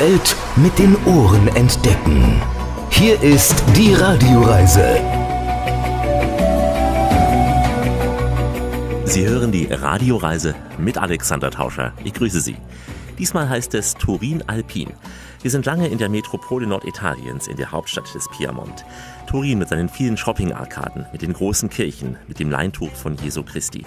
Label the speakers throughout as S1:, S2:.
S1: Welt mit den Ohren entdecken. Hier ist die Radioreise.
S2: Sie hören die Radioreise mit Alexander Tauscher. Ich grüße Sie. Diesmal heißt es Turin Alpin. Wir sind lange in der Metropole Norditaliens, in der Hauptstadt des Piemont. Turin mit seinen vielen Shopping-Arkaden, mit den großen Kirchen, mit dem Leintuch von Jesu Christi.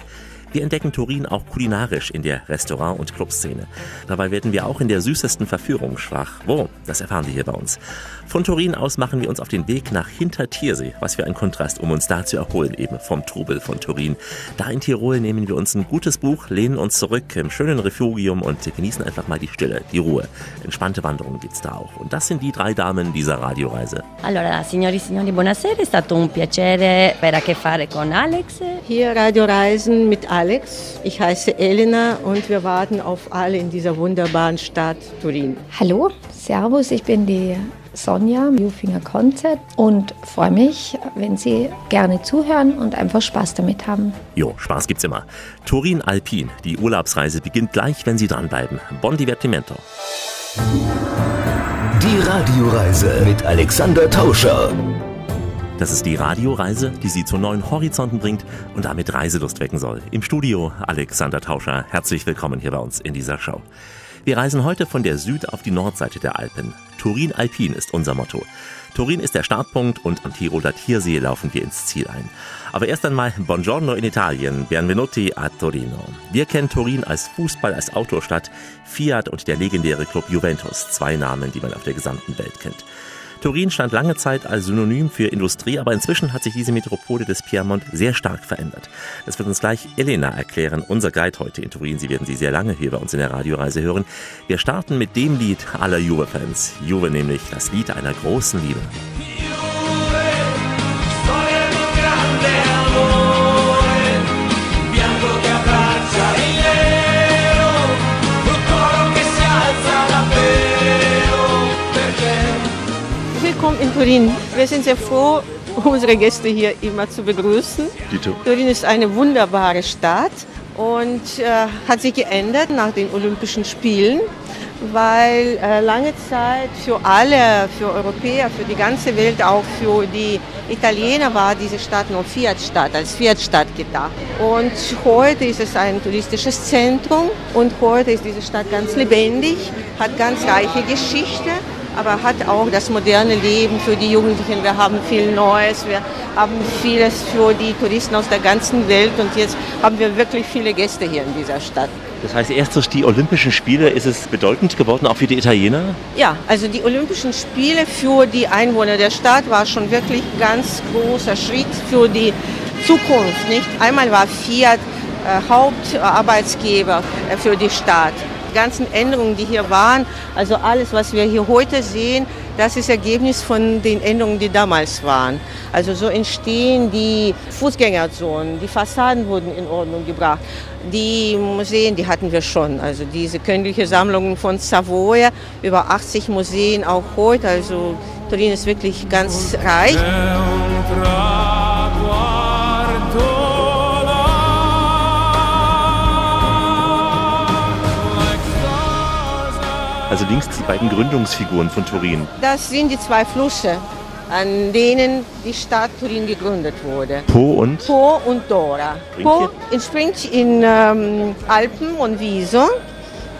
S2: Wir entdecken Turin auch kulinarisch in der Restaurant- und Clubszene. Dabei werden wir auch in der süßesten Verführung schwach. Wo? Das erfahren Sie hier bei uns. Von Turin aus machen wir uns auf den Weg nach Hintertiersee. Was für ein Kontrast, um uns da zu erholen, eben vom Trubel von Turin. Da in Tirol nehmen wir uns ein gutes Buch, lehnen uns zurück im schönen Refugium und genießen einfach mal die Stille, die Ruhe. Entspannte Wanderungen gibt's da auch. Und das sind die drei Damen dieser Radioreise.
S3: Allora, signori e signori, buonasera. È stato un piacere avere a che fare con Alex.
S4: Hier Radioreisen mit Alex. Ich heiße Elena und wir warten auf alle in dieser wunderbaren Stadt Turin.
S5: Hallo, Servus, ich bin die Sonja, Viewfinger Concept und freue mich, wenn Sie gerne zuhören und einfach Spaß damit haben.
S2: Jo, Spaß gibt's immer. Turin Alpin, die Urlaubsreise beginnt gleich, wenn Sie dranbleiben. Bon Divertimento.
S1: Die Radioreise mit Alexander Tauscher.
S2: Das ist die Radioreise, die Sie zu neuen Horizonten bringt und damit Reiselust wecken soll. Im Studio Alexander Tauscher. Herzlich willkommen hier bei uns in dieser Show. Wir reisen heute von der Süd- auf die Nordseite der Alpen. Turin Alpin ist unser Motto. Turin ist der Startpunkt und am Tiroler Tiersee laufen wir ins Ziel ein. Aber erst einmal Buongiorno in Italien, Benvenuti a Torino. Wir kennen Turin als Fußball, als Autostadt, Fiat und der legendäre Club Juventus, zwei Namen, die man auf der gesamten Welt kennt. Turin stand lange Zeit als Synonym für Industrie, aber inzwischen hat sich diese Metropole des Piemont sehr stark verändert. Das wird uns gleich Elena erklären, unser Guide heute in Turin. Sie werden sie sehr lange hier bei uns in der Radioreise hören. Wir starten mit dem Lied aller Juve-Fans. Juve nämlich, das Lied einer großen Liebe.
S4: Turin. Wir sind sehr froh, unsere Gäste hier immer zu begrüßen.
S2: Dito.
S4: Turin ist eine wunderbare Stadt und äh, hat sich geändert nach den Olympischen Spielen, weil äh, lange Zeit für alle, für Europäer, für die ganze Welt, auch für die Italiener war diese Stadt nur Fiat-Stadt, als Fiat-Stadt gedacht. Und heute ist es ein touristisches Zentrum und heute ist diese Stadt ganz lebendig, hat ganz reiche Geschichte aber hat auch das moderne Leben für die Jugendlichen. Wir haben viel Neues, wir haben vieles für die Touristen aus der ganzen Welt und jetzt haben wir wirklich viele Gäste hier in dieser Stadt.
S2: Das heißt, erst durch die Olympischen Spiele ist es bedeutend geworden, auch für die Italiener?
S4: Ja, also die Olympischen Spiele für die Einwohner der Stadt war schon wirklich ein ganz großer Schritt für die Zukunft. Nicht? Einmal war Fiat äh, Hauptarbeitsgeber äh, für die Stadt ganzen Änderungen, die hier waren, also alles, was wir hier heute sehen, das ist Ergebnis von den Änderungen, die damals waren. Also so entstehen die Fußgängerzonen, die Fassaden wurden in Ordnung gebracht. Die Museen, die hatten wir schon. Also diese königliche Sammlung von Savoy, über 80 Museen auch heute. Also Turin ist wirklich ganz reich.
S2: Also links die beiden Gründungsfiguren von Turin.
S4: Das sind die zwei Flüsse, an denen die Stadt Turin gegründet wurde.
S2: Po und?
S4: Po und Dora. Po entspringt in ähm, Alpen und Wieso,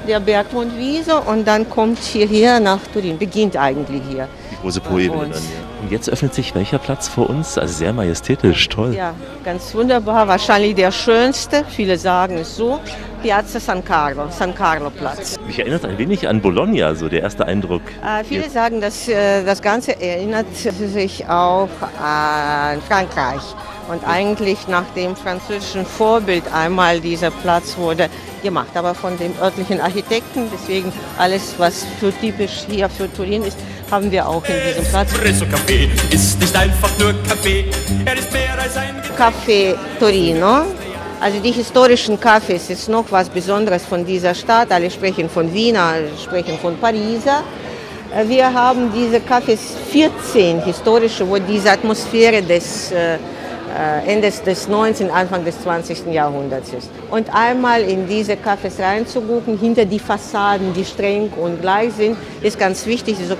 S4: der Berg und Wieso und dann kommt hierher nach Turin, beginnt eigentlich hier.
S2: Die große Poebene dann,
S4: uns.
S2: ja. Und jetzt öffnet sich welcher Platz vor uns? Also sehr majestätisch, toll.
S4: Ja, ganz wunderbar, wahrscheinlich der schönste, viele sagen es so, Piazza San Carlo, San Carlo Platz.
S2: Mich erinnert ein wenig an Bologna, so der erste Eindruck.
S4: Äh, viele sagen, dass äh, das Ganze erinnert sich auch an Frankreich. Und eigentlich nach dem französischen Vorbild einmal dieser Platz wurde gemacht, aber von dem örtlichen Architekten. Deswegen alles, was für typisch hier für Turin ist, haben wir auch in diesem Platz.
S6: Espresso Kaffee ist nicht einfach nur Kaffee, er ist mehr als ein
S4: Café Torino. Also die historischen Cafés ist noch was Besonderes von dieser Stadt. Alle sprechen von Wiener, sprechen von Pariser. Äh, Wir haben diese Cafés 14 historische, wo diese Atmosphäre des äh, äh, Ende des 19., Anfang des 20. Jahrhunderts ist. Und einmal in diese Cafés reinzugucken, hinter die Fassaden, die streng und gleich sind, ist ganz wichtig. So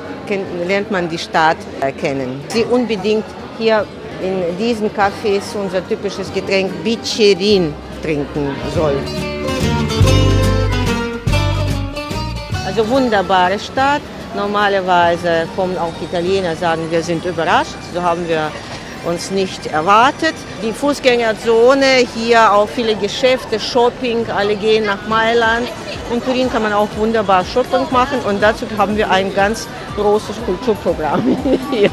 S4: lernt man die Stadt kennen. Sie unbedingt hier in diesen Cafés unser typisches Getränk Bicerin trinken soll. Also wunderbare Stadt. Normalerweise kommen auch Italiener, sagen, wir sind überrascht. So haben wir uns nicht erwartet. Die Fußgängerzone, hier auch viele Geschäfte, Shopping, alle gehen nach Mailand. In Turin kann man auch wunderbar Shopping machen und dazu haben wir ein ganz großes Kulturprogramm hier.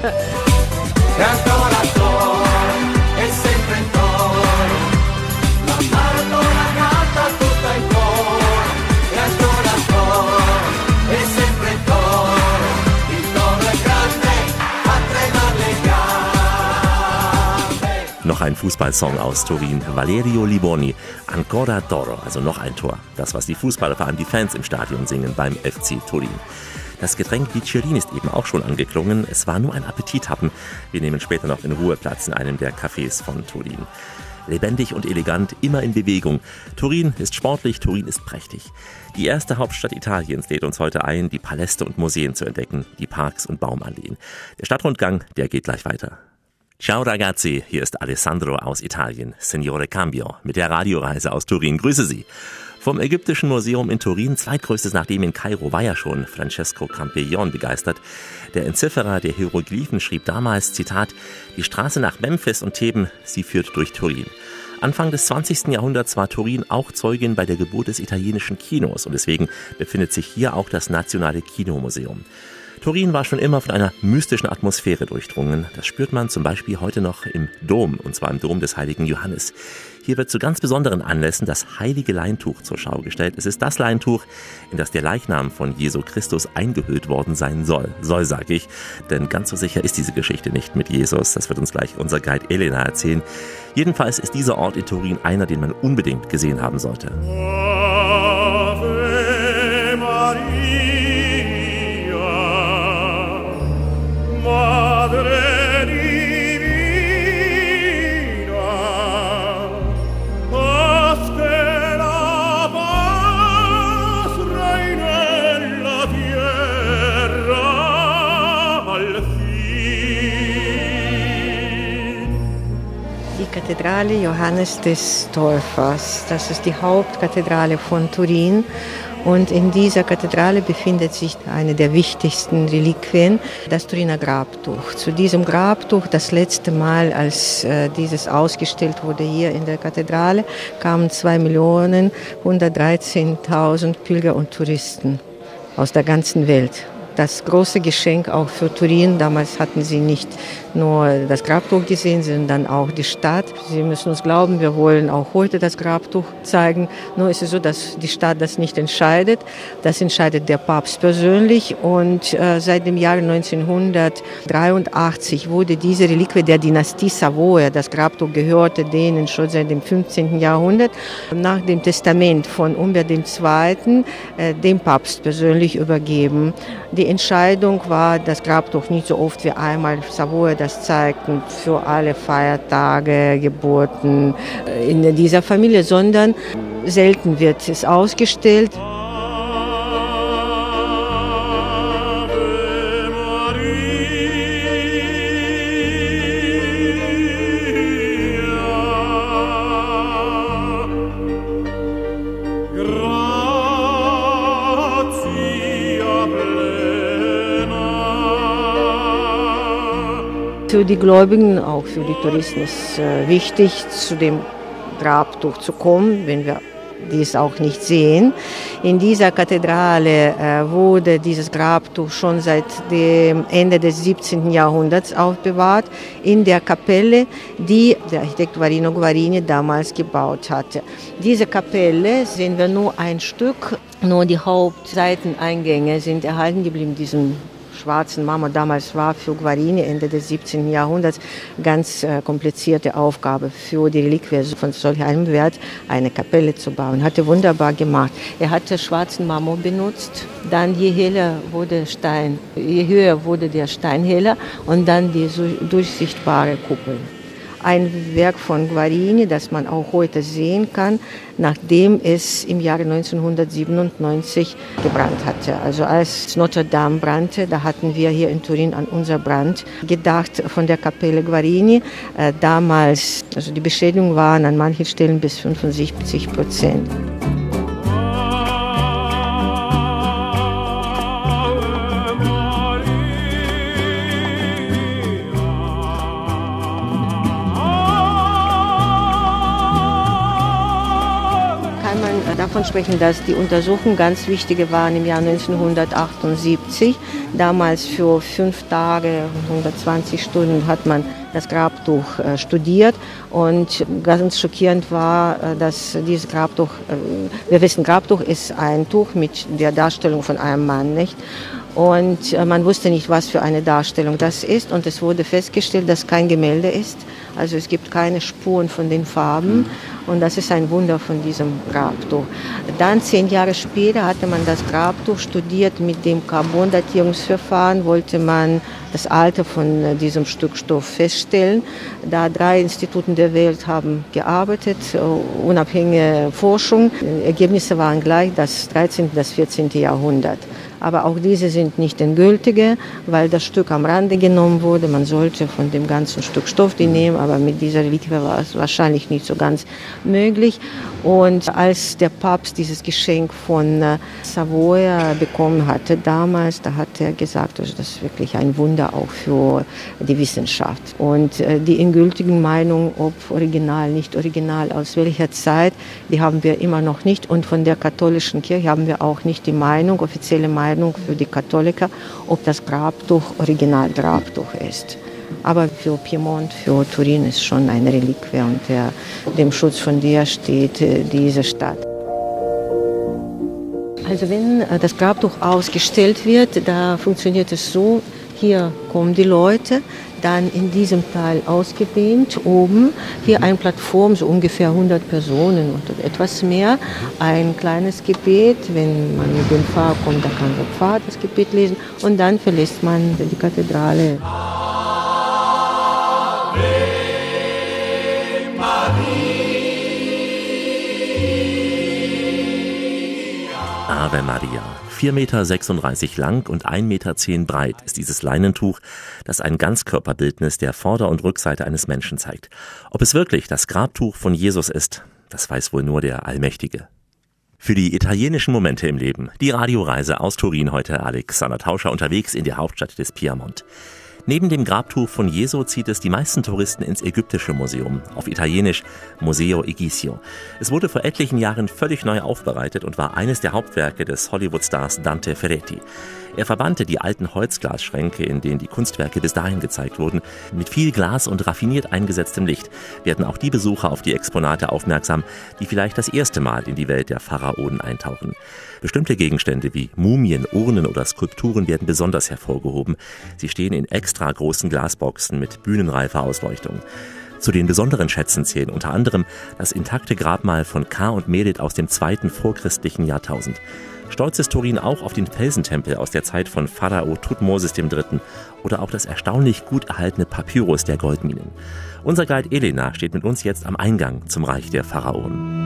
S2: Noch ein Fußballsong aus Turin. Valerio Liboni, Ancora d'Oro, also noch ein Tor. Das, was die Fußballer, vor allem die Fans im Stadion singen beim FC Turin. Das Getränk Bicerin ist eben auch schon angeklungen. Es war nur ein Appetithappen. Wir nehmen später noch in Ruhe Platz in einem der Cafés von Turin. Lebendig und elegant, immer in Bewegung. Turin ist sportlich, Turin ist prächtig. Die erste Hauptstadt Italiens lädt uns heute ein, die Paläste und Museen zu entdecken, die Parks und Baumalleen. Der Stadtrundgang, der geht gleich weiter. Ciao ragazzi, hier ist Alessandro aus Italien, Signore Cambio, mit der Radioreise aus Turin. Grüße Sie. Vom Ägyptischen Museum in Turin, zweitgrößtes nach dem in Kairo, war ja schon Francesco Campion begeistert. Der Entzifferer der Hieroglyphen schrieb damals, Zitat, die Straße nach Memphis und Theben, sie führt durch Turin. Anfang des 20. Jahrhunderts war Turin auch Zeugin bei der Geburt des italienischen Kinos und deswegen befindet sich hier auch das Nationale Kinomuseum. Turin war schon immer von einer mystischen Atmosphäre durchdrungen. Das spürt man zum Beispiel heute noch im Dom, und zwar im Dom des heiligen Johannes. Hier wird zu ganz besonderen Anlässen das heilige Leintuch zur Schau gestellt. Es ist das Leintuch, in das der Leichnam von Jesu Christus eingehüllt worden sein soll. Soll, sage ich, denn ganz so sicher ist diese Geschichte nicht mit Jesus. Das wird uns gleich unser Guide Elena erzählen. Jedenfalls ist dieser Ort in Turin einer, den man unbedingt gesehen haben sollte.
S4: Kathedrale Johannes des Täufers, das ist die Hauptkathedrale von Turin. Und in dieser Kathedrale befindet sich eine der wichtigsten Reliquien, das Turiner Grabtuch. Zu diesem Grabtuch, das letzte Mal, als äh, dieses ausgestellt wurde hier in der Kathedrale, kamen 2.113.000 Pilger und Touristen aus der ganzen Welt das große Geschenk auch für Turin. Damals hatten sie nicht nur das Grabtuch gesehen, sondern auch die Stadt. Sie müssen uns glauben, wir wollen auch heute das Grabtuch zeigen. Nur ist es so, dass die Stadt das nicht entscheidet. Das entscheidet der Papst persönlich. Und äh, seit dem Jahr 1983 wurde diese Reliquie der Dynastie Savoy, das Grabtuch gehörte denen schon seit dem 15. Jahrhundert, nach dem Testament von Humbert II. Äh, dem Papst persönlich übergeben. Die Entscheidung war, das Grabtuch nicht so oft wie einmal Savoy das zeigten für alle Feiertage, Geburten in dieser Familie, sondern selten wird es ausgestellt. Für die Gläubigen, auch für die Touristen ist äh, wichtig, zu dem Grabtuch zu kommen, wenn wir dies auch nicht sehen. In dieser Kathedrale äh, wurde dieses Grabtuch schon seit dem Ende des 17. Jahrhunderts aufbewahrt, in der Kapelle, die der Architekt Varino Guarini damals gebaut hatte. Diese Kapelle sehen wir nur ein Stück, nur die Hauptseiteneingänge sind erhalten geblieben, diesen schwarzen Marmor damals war für Guarini Ende des 17. Jahrhunderts ganz äh, komplizierte Aufgabe für die Reliquie von solch einem Wert eine Kapelle zu bauen. Hatte wunderbar gemacht. Er hatte schwarzen Marmor benutzt, dann je heller wurde Stein, je höher wurde der Stein heller und dann die durchsichtbare Kuppel. Ein Werk von Guarini, das man auch heute sehen kann, nachdem es im Jahre 1997 gebrannt hatte. Also als Notre Dame brannte, da hatten wir hier in Turin an unser Brand gedacht von der Kapelle Guarini. Äh, damals, also die Beschädigungen waren an manchen Stellen bis 75 Prozent. Davon sprechen, dass die Untersuchungen ganz wichtige waren im Jahr 1978. Damals für fünf Tage, 120 Stunden hat man das Grabtuch äh, studiert und ganz schockierend war, äh, dass dieses Grabtuch, äh, wir wissen, Grabtuch ist ein Tuch mit der Darstellung von einem Mann, nicht? Und äh, man wusste nicht, was für eine Darstellung das ist und es wurde festgestellt, dass kein Gemälde ist. Also es gibt keine Spuren von den Farben und das ist ein Wunder von diesem Grabtuch. Dann zehn Jahre später hatte man das Grabtuch studiert mit dem Carbondatierungsverfahren, wollte man das Alter von äh, diesem Stück Stoff feststellen. Da drei Instituten der Welt haben gearbeitet, äh, unabhängige Forschung. Die Ergebnisse waren gleich das 13. und das 14. Jahrhundert aber auch diese sind nicht endgültige, weil das Stück am Rande genommen wurde. Man sollte von dem ganzen Stück Stoff die nehmen, aber mit dieser Reliquie war es wahrscheinlich nicht so ganz möglich. Und als der Papst dieses Geschenk von äh, Savoia bekommen hatte damals, da hat er gesagt, also das ist wirklich ein Wunder auch für die Wissenschaft. Und äh, die endgültigen Meinungen, ob original, nicht original, aus welcher Zeit, die haben wir immer noch nicht. Und von der katholischen Kirche haben wir auch nicht die Meinung, offizielle Meinung, Entscheidung für die Katholiker, ob das Grabtuch Original Grabtuch ist. Aber für Piemont, für Turin ist schon eine Reliquie und der, dem Schutz von dir steht äh, diese Stadt. Also wenn äh, das Grabtuch ausgestellt wird, da funktioniert es so, hier kommen die Leute, dann in diesem Teil ausgedehnt, oben. Hier eine Plattform, so ungefähr 100 Personen oder etwas mehr, ein kleines Gebet, wenn man mit dem Pfarrer kommt, da kann der Pfarrer das Gebet lesen. Und dann verlässt man die Kathedrale.
S2: Ave Maria. 4,36 Meter lang und 1,10 Meter breit ist dieses Leinentuch, das ein Ganzkörperbildnis der Vorder- und Rückseite eines Menschen zeigt. Ob es wirklich das Grabtuch von Jesus ist, das weiß wohl nur der Allmächtige. Für die italienischen Momente im Leben, die Radioreise aus Turin heute Alexander Tauscher unterwegs in der Hauptstadt des Piemont. Neben dem Grabtuch von Jesu zieht es die meisten Touristen ins Ägyptische Museum, auf Italienisch Museo Egizio. Es wurde vor etlichen Jahren völlig neu aufbereitet und war eines der Hauptwerke des Hollywood-Stars Dante Ferretti. Er verbannte die alten Holzglasschränke, in denen die Kunstwerke bis dahin gezeigt wurden. Mit viel Glas und raffiniert eingesetztem Licht werden auch die Besucher auf die Exponate aufmerksam, die vielleicht das erste Mal in die Welt der Pharaonen eintauchen. Bestimmte Gegenstände wie Mumien, Urnen oder Skulpturen werden besonders hervorgehoben. Sie stehen in extra großen Glasboxen mit bühnenreifer Ausleuchtung. Zu den besonderen Schätzen zählen unter anderem das intakte Grabmal von K. und Merit aus dem zweiten vorchristlichen Jahrtausend. Stolz ist Turin auch auf den Felsentempel aus der Zeit von Pharao Tutmosis III. oder auch das erstaunlich gut erhaltene Papyrus der Goldminen. Unser Guide Elena steht mit uns jetzt am Eingang zum Reich der Pharaonen.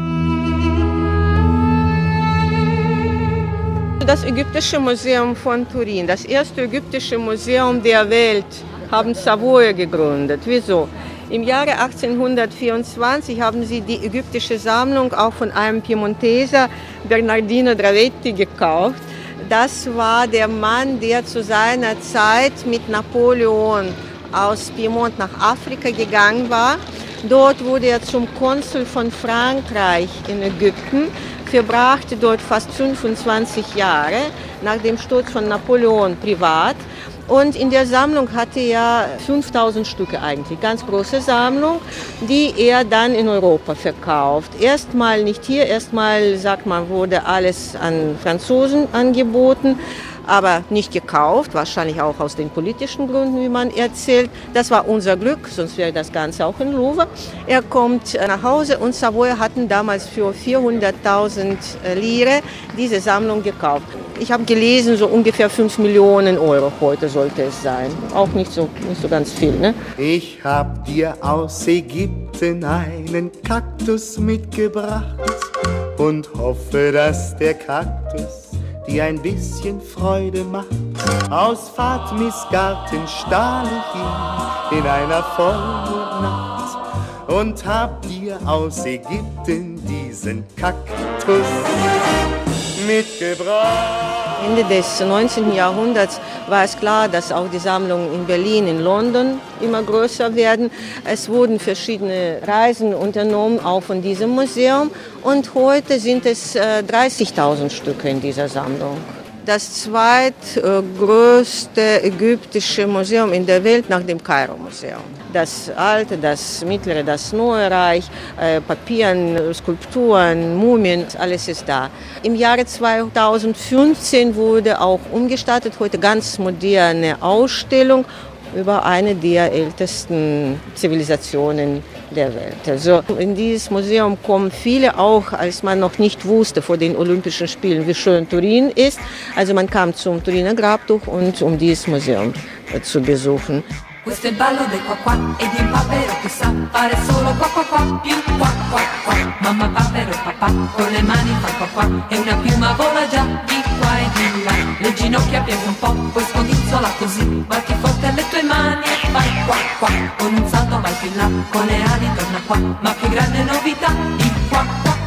S4: Das Ägyptische Museum von Turin, das erste ägyptische Museum der Welt, haben Savoy gegründet. Wieso? Im Jahre 1824 haben sie die ägyptische Sammlung auch von einem Piemonteser, Bernardino Dravetti, gekauft. Das war der Mann, der zu seiner Zeit mit Napoleon aus Piemont nach Afrika gegangen war. Dort wurde er zum Konsul von Frankreich in Ägypten, verbrachte dort fast 25 Jahre nach dem Sturz von Napoleon privat und in der Sammlung hatte er 5000 Stücke eigentlich, ganz große Sammlung, die er dann in Europa verkauft. Erstmal nicht hier, erstmal sagt man, wurde alles an Franzosen angeboten, aber nicht gekauft, wahrscheinlich auch aus den politischen Gründen, wie man erzählt. Das war unser Glück, sonst wäre das Ganze auch in Louvre. Er kommt nach Hause und Savoy hatten damals für 400.000 Lire diese Sammlung gekauft. Ich habe gelesen, so ungefähr 5 Millionen Euro heute sollte es sein. Auch nicht so, nicht so ganz viel. Ne?
S7: Ich hab dir aus Ägypten einen Kaktus mitgebracht und hoffe, dass der Kaktus dir ein bisschen Freude macht. Aus Fatmis Garten stahl ich ihn in einer Vollmondnacht und hab dir aus Ägypten diesen Kaktus mitgebracht.
S4: Ende des 19. Jahrhunderts war es klar, dass auch die Sammlungen in Berlin, in London immer größer werden. Es wurden verschiedene Reisen unternommen, auch von diesem Museum. Und heute sind es äh, 30.000 Stücke in dieser Sammlung das zweitgrößte ägyptische Museum in der Welt nach dem Kairo-Museum. Das alte, das mittlere, das neue Reich, äh, Papieren, Skulpturen, Mumien, alles ist da. Im Jahre 2015 wurde auch umgestartet, heute ganz moderne Ausstellung über eine der ältesten Zivilisationen der Welt. Also in dieses Museum kommen viele auch, als man noch nicht wusste vor den Olympischen Spielen, wie schön Turin ist. Also man kam zum Turiner Grabtuch und um dieses Museum zu besuchen.
S8: Questo è il ballo del qua qua e di un papero che sa fare solo qua qua qua più qua qua qua. Mamma papero e papà con le mani fa qua qua e una piuma vola già di qua e di là. Le ginocchia piega un po', poi scodinzola così, batti forte alle tue mani e vai qua qua. Con un salto vai più in là, con le ali torna qua, ma che grande novità, il qua qua qua.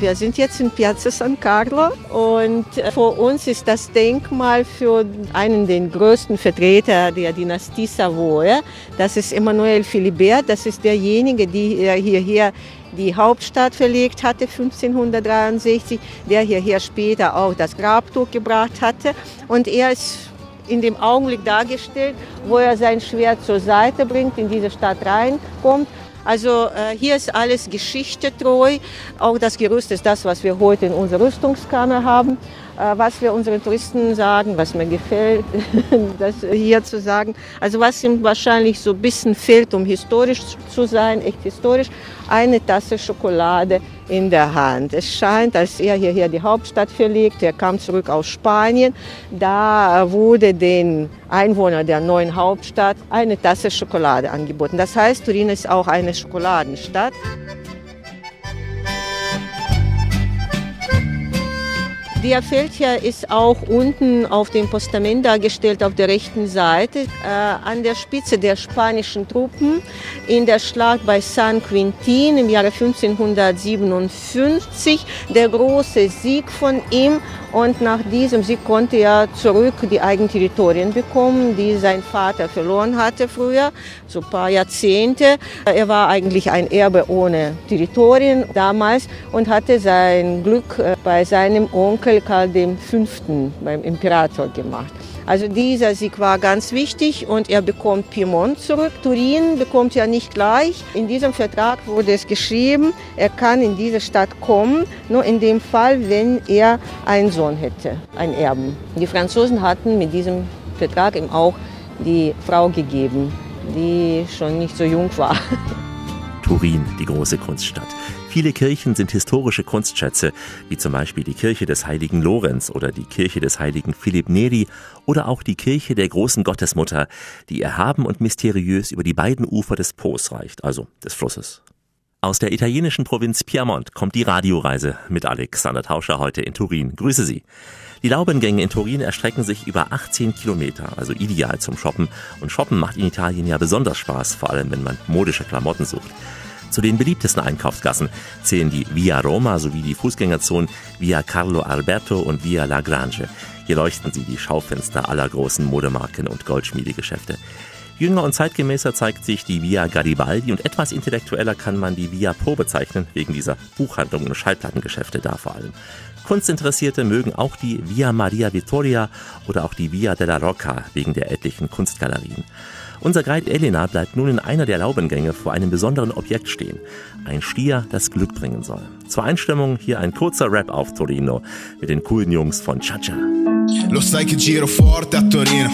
S4: Wir sind jetzt in Piazza San Carlo und äh, vor uns ist das Denkmal für einen der größten Vertreter der Dynastie Savoy. Das ist Emanuel Philibert. Das ist derjenige, der hierher die Hauptstadt verlegt hatte 1563, der hierher später auch das Grabtuch gebracht hatte. Und er ist in dem Augenblick dargestellt, wo er sein Schwert zur Seite bringt, in diese Stadt reinkommt. Also äh, hier ist alles geschichtetreu. Auch das Gerüst ist das, was wir heute in unserer Rüstungskammer haben. Äh, was wir unseren Touristen sagen, was mir gefällt, das hier zu sagen. Also was ihm wahrscheinlich so ein bisschen fehlt, um historisch zu sein, echt historisch, eine Tasse Schokolade in der Hand. Es scheint, als er hierher die Hauptstadt verlegt, er kam zurück aus Spanien, da wurde den Einwohnern der neuen Hauptstadt eine Tasse Schokolade angeboten. Das heißt, Turin ist auch eine Schokoladenstadt. Der Feldherr ist auch unten auf dem Postament dargestellt auf der rechten Seite, äh, an der Spitze der spanischen Truppen in der Schlacht bei San Quintin im Jahre 1557. Der große Sieg von ihm und nach diesem Sieg konnte er zurück die eigenen Territorien bekommen, die sein Vater verloren hatte früher, so ein paar Jahrzehnte. Er war eigentlich ein Erbe ohne Territorien damals und hatte sein Glück äh, bei seinem Onkel Karl V. beim Imperator gemacht. Also dieser Sieg war ganz wichtig und er bekommt Piemont zurück. Turin bekommt er nicht gleich. In diesem Vertrag wurde es geschrieben, er kann in diese Stadt kommen, nur in dem Fall, wenn er einen Sohn hätte, einen Erben. Die Franzosen hatten mit diesem Vertrag ihm auch die Frau gegeben, die schon nicht so jung war.
S2: Turin, die große Kunststadt. Viele Kirchen sind historische Kunstschätze, wie zum Beispiel die Kirche des heiligen Lorenz oder die Kirche des heiligen Philipp Neri oder auch die Kirche der großen Gottesmutter, die erhaben und mysteriös über die beiden Ufer des Po's reicht, also des Flusses. Aus der italienischen Provinz Piemont kommt die Radioreise mit Alexander Tauscher heute in Turin. Grüße Sie. Die Laubengänge in Turin erstrecken sich über 18 Kilometer, also ideal zum Shoppen. Und Shoppen macht in Italien ja besonders Spaß, vor allem wenn man modische Klamotten sucht. Zu den beliebtesten Einkaufsgassen zählen die Via Roma sowie die Fußgängerzonen Via Carlo Alberto und Via La Grange. Hier leuchten sie die Schaufenster aller großen Modemarken und Goldschmiedegeschäfte. Jünger und zeitgemäßer zeigt sich die Via Garibaldi und etwas intellektueller kann man die Via Po bezeichnen, wegen dieser Buchhandlungen und Schallplattengeschäfte da vor allem. Kunstinteressierte mögen auch die Via Maria Vittoria oder auch die Via della Rocca wegen der etlichen Kunstgalerien. Unser Guide Elena bleibt nun in einer der Laubengänge vor einem besonderen Objekt stehen. Ein Stier, das Glück bringen soll. Zur Einstimmung hier ein kurzer Rap auf Torino mit den coolen Jungs von Chacha.
S9: Lo sai che giro forte a Torino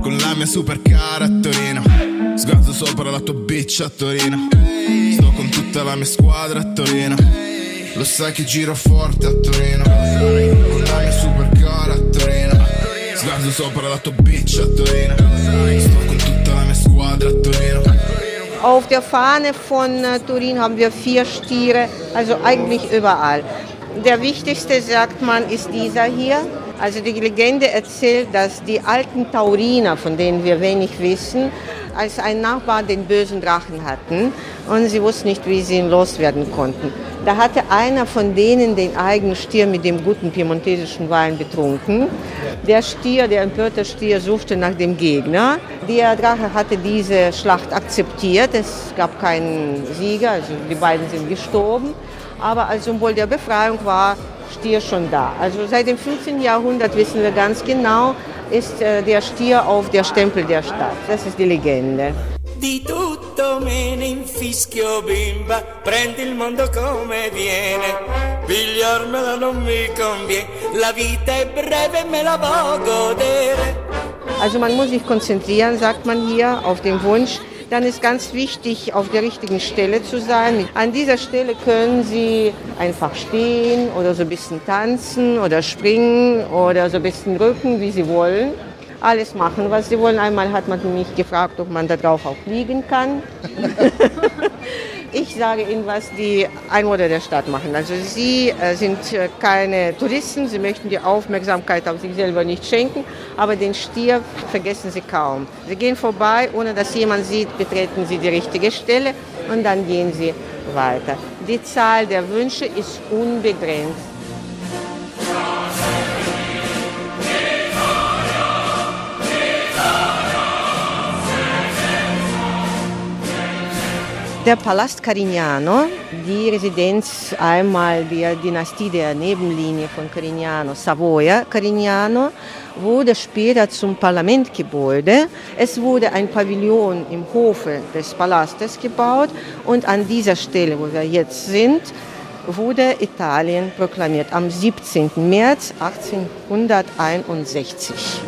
S9: Con la mia supercar a Torino Sgaso sopra la tua bitch a Torino Sto con tutta la mia squadra a Torino Lo sai che giro forte a Torino Sgaso sopra la tua bitch a Torino Sto con tutta la mia squadra a Torino
S4: Auf der Fahne von äh, Turin haben wir vier Stiere, also eigentlich überall. Der wichtigste, sagt man, ist dieser hier. Also die Legende erzählt, dass die alten Tauriner, von denen wir wenig wissen, als ein Nachbar den bösen Drachen hatten und sie wussten nicht, wie sie ihn loswerden konnten. Da hatte einer von denen den eigenen Stier mit dem guten piemontesischen Wein betrunken. Der Stier, der empörte Stier, suchte nach dem Gegner. Der Drache hatte diese Schlacht akzeptiert. Es gab keinen Sieger, also die beiden sind gestorben. Aber als Symbol der Befreiung war Stier schon da. Also seit dem 15. Jahrhundert wissen wir ganz genau, ist äh, der Stier auf der Stempel der Stadt. Das ist die Legende.
S10: Di tutto me ne infischio bimba, prendi il mondo come viene, pigliarmela non mi conviene, la vita è breve me la voglio godere.
S4: Also man muss sich konzentrieren, sagt man hier, auf den Wunsch. Dann ist ganz wichtig, auf der richtigen Stelle zu sein. An dieser Stelle können Sie einfach stehen oder so ein bisschen tanzen oder springen oder so ein bisschen rücken, wie Sie wollen alles machen, was sie wollen. Einmal hat man mich gefragt, ob man da drauf auch liegen kann. ich sage Ihnen, was die Einwohner der Stadt machen. Also sie äh, sind äh, keine Touristen, sie möchten die Aufmerksamkeit auf sich selber nicht schenken, aber den Stier vergessen sie kaum. Sie gehen vorbei, ohne dass jemand sieht, betreten sie die richtige Stelle und dann gehen sie weiter. Die Zahl der Wünsche ist unbegrenzt. Der Palast Carignano, die Residenz einmal der Dynastie der Nebenlinie von Carignano, Savoia Carignano, wurde später zum Parlamentgebäude. Es wurde ein Pavillon im Hofe des Palastes gebaut und an dieser Stelle, wo wir jetzt sind, wurde Italien proklamiert am 17. März 1861.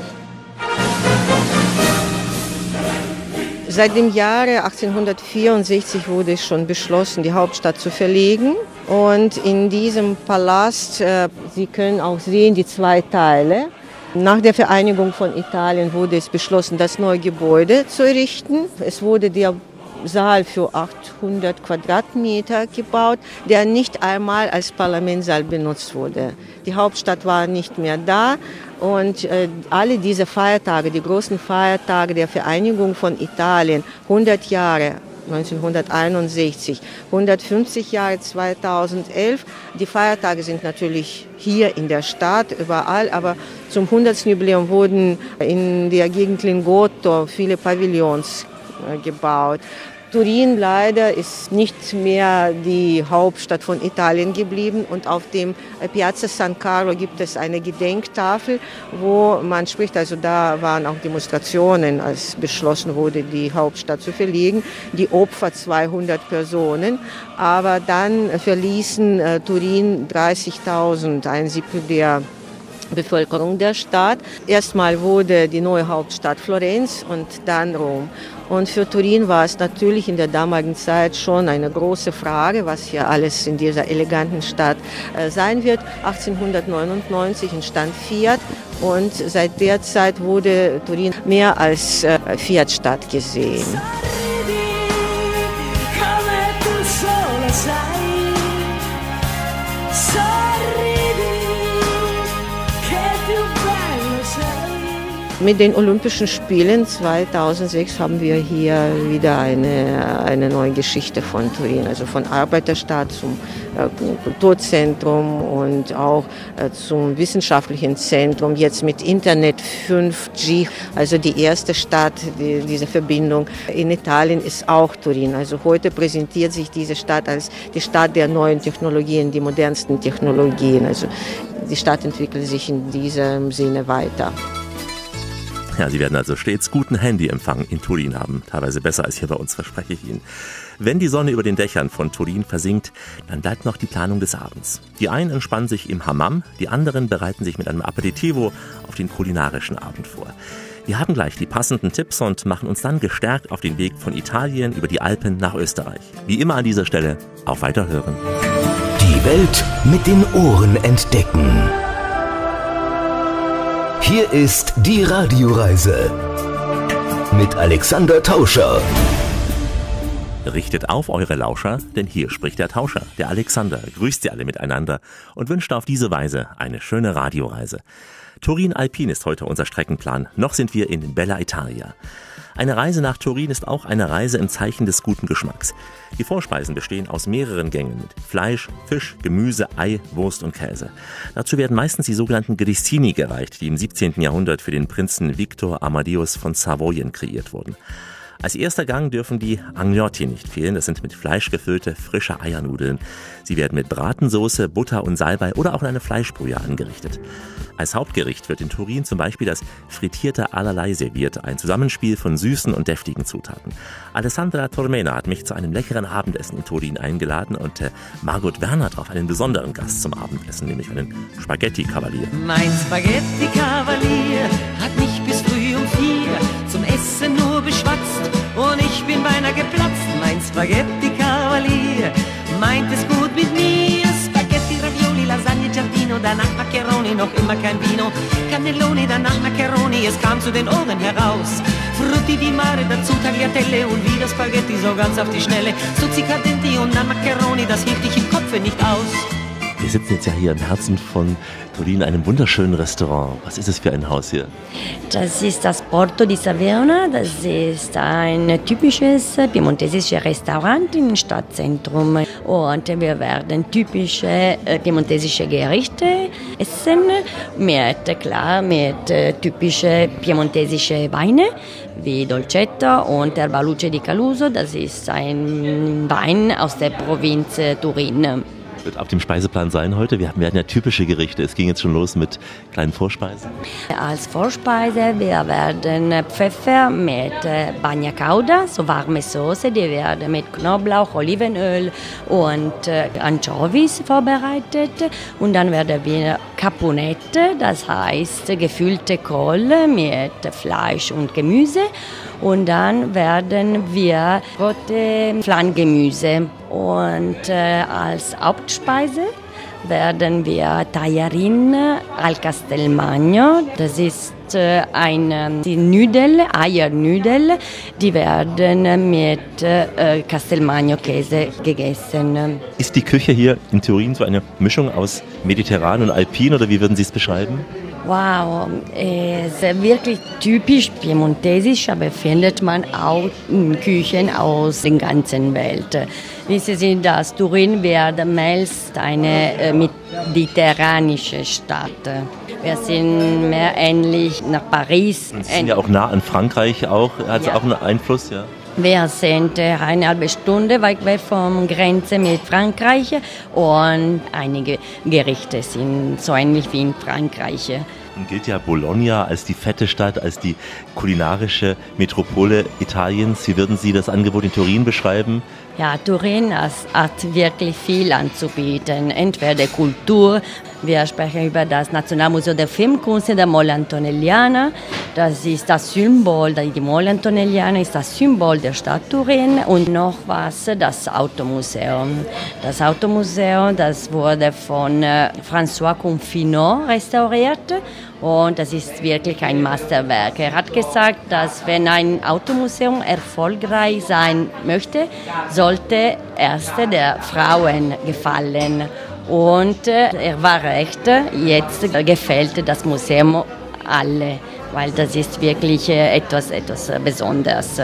S4: Seit dem Jahre 1864 wurde schon beschlossen, die Hauptstadt zu verlegen. Und in diesem Palast, äh, Sie können auch sehen, die zwei Teile. Nach der Vereinigung von Italien wurde es beschlossen, das neue Gebäude zu errichten. Es wurde der Saal für 800 Quadratmeter gebaut, der nicht einmal als Parlamentssaal benutzt wurde. Die Hauptstadt war nicht mehr da und äh, alle diese Feiertage, die großen Feiertage der Vereinigung von Italien, 100 Jahre 1961, 150 Jahre 2011. Die Feiertage sind natürlich hier in der Stadt, überall, aber zum 100. Jubiläum wurden in der Gegend Lingotto viele Pavillons äh, gebaut. Turin leider ist nicht mehr die Hauptstadt von Italien geblieben und auf dem Piazza San Carlo gibt es eine Gedenktafel, wo man spricht, also da waren auch Demonstrationen, als beschlossen wurde, die Hauptstadt zu verlegen, die Opfer 200 Personen, aber dann verließen äh, Turin 30.000, ein Siebtel der Bevölkerung der Stadt. Erstmal wurde die neue Hauptstadt Florenz und dann Rom. Und für Turin war es natürlich in der damaligen Zeit schon eine große Frage, was hier alles in dieser eleganten Stadt äh, sein wird. 1899 entstand Fiat und seit der Zeit wurde Turin mehr als äh, Fiat-Stadt gesehen. Mit den Olympischen Spielen 2006 haben wir hier wieder eine, eine neue Geschichte von Turin, also von Arbeiterstadt zum äh, Kulturzentrum und auch äh, zum wissenschaftlichen Zentrum, jetzt mit Internet 5G, also die erste Stadt, die, diese Verbindung in Italien ist auch Turin. Also heute präsentiert sich diese Stadt als die Stadt der neuen Technologien, die modernsten Technologien. Also die Stadt entwickelt sich in diesem Sinne weiter.
S2: Ja, Sie werden also stets guten Handyempfang in Turin haben. Teilweise besser als hier bei uns, verspreche ich Ihnen. Wenn die Sonne über den Dächern von Turin versinkt, dann bleibt noch die Planung des Abends. Die einen entspannen sich im Hammam, die anderen bereiten sich mit einem Aperitivo auf den kulinarischen Abend vor. Wir haben gleich die passenden Tipps und machen uns dann gestärkt auf den Weg von Italien über die Alpen nach Österreich. Wie immer an dieser Stelle, auf Weiterhören.
S1: Die Welt mit den Ohren entdecken. Hier ist die Radioreise mit Alexander Tauscher.
S2: Richtet auf eure Lauscher, denn hier spricht der Tauscher, der Alexander, grüßt sie alle miteinander und wünscht auf diese Weise eine schöne Radioreise. Turin Alpin ist heute unser Streckenplan. Noch sind wir in Bella Italia. Eine Reise nach Turin ist auch eine Reise im Zeichen des guten Geschmacks. Die Vorspeisen bestehen aus mehreren Gängen mit Fleisch, Fisch, Gemüse, Ei, Wurst und Käse. Dazu werden meistens die sogenannten Grissini gereicht, die im 17. Jahrhundert für den Prinzen Victor Amadeus von Savoyen kreiert wurden. Als erster Gang dürfen die Agnotti nicht fehlen. Das sind mit Fleisch gefüllte frische Eiernudeln. Sie werden mit Bratensoße, Butter und Salbei oder auch in eine Fleischbrühe angerichtet. Als Hauptgericht wird in Turin zum Beispiel das frittierte Allerlei serviert, ein Zusammenspiel von süßen und deftigen Zutaten. Alessandra Tormena hat mich zu einem leckeren Abendessen in Turin eingeladen und äh, Margot Werner traf einen besonderen Gast zum Abendessen, nämlich einen Spaghetti-Kavalier.
S11: Mein Spaghetti-Kavalier hat mich bis früh um vier zum Essen nur beschwatzt beinahe geplatzt. Mein Spaghetti-Kavalier meint es gut mit mir. Spaghetti, Ravioli, Lasagne, Giardino, danach Maccheroni, noch immer kein Vino. Cannelloni, danach Maccheroni, es kam zu den Ohren heraus. Frutti di mare, dazu Tagliatelle und wieder Spaghetti, so ganz auf die Schnelle. Stuzzicadenti und dann Maccheroni, das hielt ich im Kopf nicht aus.
S2: Wir sitzen jetzt ja hier im Herzen von Turin, einem wunderschönen Restaurant. Was ist es für ein Haus hier?
S3: Das ist das Porto di Saverna. Das ist ein typisches piemontesisches Restaurant im Stadtzentrum. Und wir werden typische äh, piemontesische Gerichte essen. Mit, klar, mit äh, typischen piemontesischen Weine wie Dolcetto und Erbaluce di Caluso. Das ist ein Wein aus der Provinz Turin
S2: wird auf dem Speiseplan sein heute? Wir werden ja typische Gerichte. Es ging jetzt schon los mit kleinen Vorspeisen.
S3: Als Vorspeise, wir werden Pfeffer mit Bagna Cauda, so warme Soße, die werden mit Knoblauch, Olivenöl und äh, Anchovies vorbereitet. Und dann werden wir Caponette, das heißt gefüllte Kohle mit Fleisch und Gemüse. Und dann werden wir rote Flangemüse und äh, als Hauptspeise werden wir Tajarin al Castelmagno. Das ist äh, eine Nudel, Eiernudel, die werden mit äh, Castelmagno-Käse gegessen.
S2: Ist die Küche hier in Turin so eine Mischung aus mediterran und alpin oder wie würden Sie es beschreiben?
S3: Wow, es ist wirklich typisch piemontesisch, aber findet man auch in Küchen aus der ganzen Welt. Wissen Sie, dass Turin wird meist eine äh, mediterranische Stadt. Wir sind mehr ähnlich nach Paris.
S2: Sie sind ja auch nah an Frankreich, auch, hat ja. auch einen Einfluss, ja?
S3: Wir sind eine halbe Stunde weit weg von Grenze mit Frankreich und einige Gerichte sind so ähnlich wie in Frankreich.
S2: Und gilt ja Bologna als die fette Stadt, als die kulinarische Metropole Italiens. Wie würden Sie das Angebot in Turin beschreiben?
S3: Ja, Turin hat wirklich viel anzubieten. Entweder Kultur, wir sprechen über das Nationalmuseum der Filmkunst der Mole Antonelliana. Das ist das Symbol, die Mole Antonelliana ist das Symbol der Stadt Turin. Und noch was, das Automuseum. Das Automuseum, das wurde von äh, François Confinot restauriert und das ist wirklich ein Meisterwerk. Er hat gesagt, dass wenn ein Automuseum erfolgreich sein möchte, sollte erst der Frauen gefallen. Und äh, er war recht, jetzt gefällt das Museum alle, weil das ist wirklich äh, etwas, etwas Besonderes.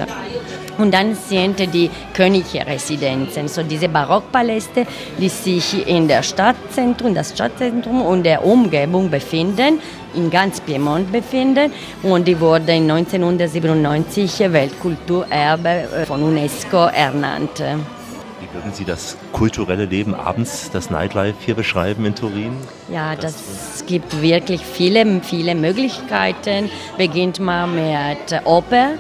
S3: Und dann sind die Königresidenzen, so diese Barockpaläste, die sich in der Stadtzentrum, das Stadtzentrum und der Umgebung befinden, in ganz Piemont befinden. Und die wurden 1997 Weltkulturerbe äh, von UNESCO ernannt.
S2: Wie würden Sie das kulturelle Leben abends, das Nightlife hier beschreiben in Turin?
S3: Ja, das, das gibt wirklich viele, viele Möglichkeiten. Beginnt man mit Oper,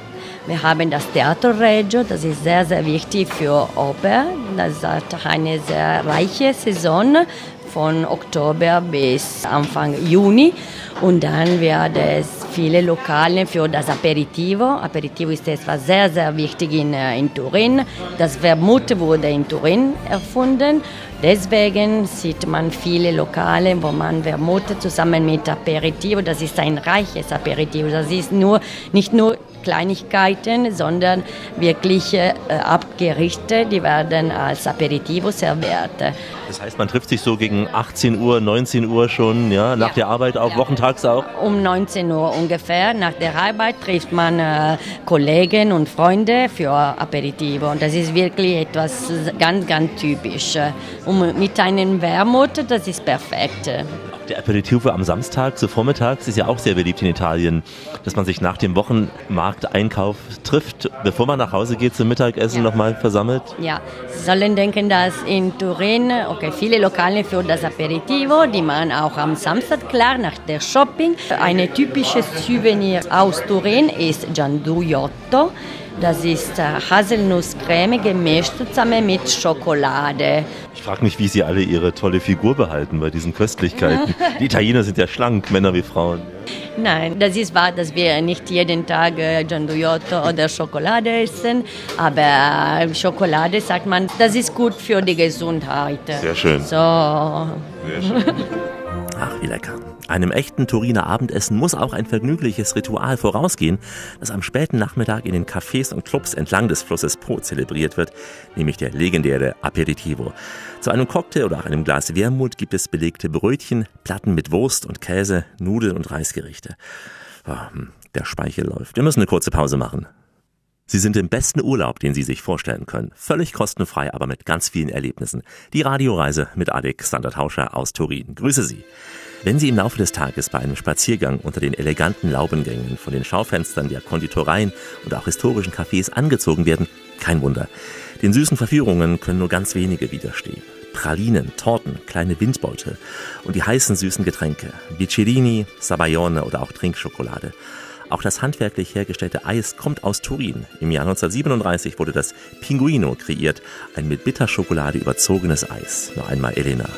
S3: wir haben das Teatro Reggio, das ist sehr, sehr wichtig für Oper. Das hat eine sehr reiche Saison von Oktober bis Anfang Juni. Und dann wird es viele Lokale für das Aperitivo. Aperitivo ist etwas sehr, sehr wichtig in, äh, in Turin. Das Vermut wurde in Turin erfunden. Deswegen sieht man viele Lokale, wo man Vermut zusammen mit Aperitivo, das ist ein reiches Aperitivo. Das ist nur, nicht nur Kleinigkeiten, sondern wirklich äh, Abgerichte, die werden als Aperitivo serviert.
S2: Das heißt, man trifft sich so gegen 18 Uhr, 19 Uhr schon, ja, nach ja. der Arbeit auch, ja. wochentags auch?
S3: Um 19 Uhr ungefähr. Nach der Arbeit trifft man äh, Kollegen und Freunde für Aperitivo. Und das ist wirklich etwas ganz, ganz typisch. Und mit einem Wermut, das ist perfekt.
S2: Der Aperitivo am Samstag, so vormittags, ist ja auch sehr beliebt in Italien, dass man sich nach dem Wochenmarkteinkauf trifft, bevor man nach Hause geht zum Mittagessen ja. nochmal versammelt.
S3: Ja, Sie sollen denken, dass in Turin, okay, viele Lokale für das Aperitivo, die man auch am Samstag, klar, nach der Shopping. Eine typische Souvenir aus Turin ist Gianduiotto. Das ist äh, Haselnusscreme gemischt zusammen mit Schokolade.
S2: Ich frage mich, wie Sie alle Ihre tolle Figur behalten bei diesen Köstlichkeiten. Die Italiener sind ja schlank, Männer wie Frauen.
S3: Nein, das ist wahr, dass wir nicht jeden Tag äh, Gianduiotto oder Schokolade essen, aber äh, Schokolade, sagt man, das ist gut für die Gesundheit.
S2: Sehr schön.
S3: So.
S2: Sehr schön. Ach, wie lecker. Einem echten Turiner Abendessen muss auch ein vergnügliches Ritual vorausgehen, das am späten Nachmittag in den Cafés und Clubs entlang des Flusses Po zelebriert wird, nämlich der legendäre Aperitivo. Zu einem Cocktail oder auch einem Glas Wermut gibt es belegte Brötchen, Platten mit Wurst und Käse, Nudeln und Reisgerichte. Oh, der Speichel läuft. Wir müssen eine kurze Pause machen. Sie sind im besten Urlaub, den Sie sich vorstellen können. Völlig kostenfrei, aber mit ganz vielen Erlebnissen. Die Radioreise mit Alexander Tauscher aus Turin. Grüße Sie. Wenn Sie im Laufe des Tages bei einem Spaziergang unter den eleganten Laubengängen von den Schaufenstern der Konditoreien und auch historischen Cafés angezogen werden, kein Wunder. Den süßen Verführungen können nur ganz wenige widerstehen. Pralinen, Torten, kleine Windbeutel und die heißen süßen Getränke, Biccerini, Sabayone oder auch Trinkschokolade. Auch das handwerklich hergestellte Eis kommt aus Turin. Im Jahr 1937 wurde das Pinguino kreiert, ein mit Bitterschokolade überzogenes Eis. Noch einmal Elena.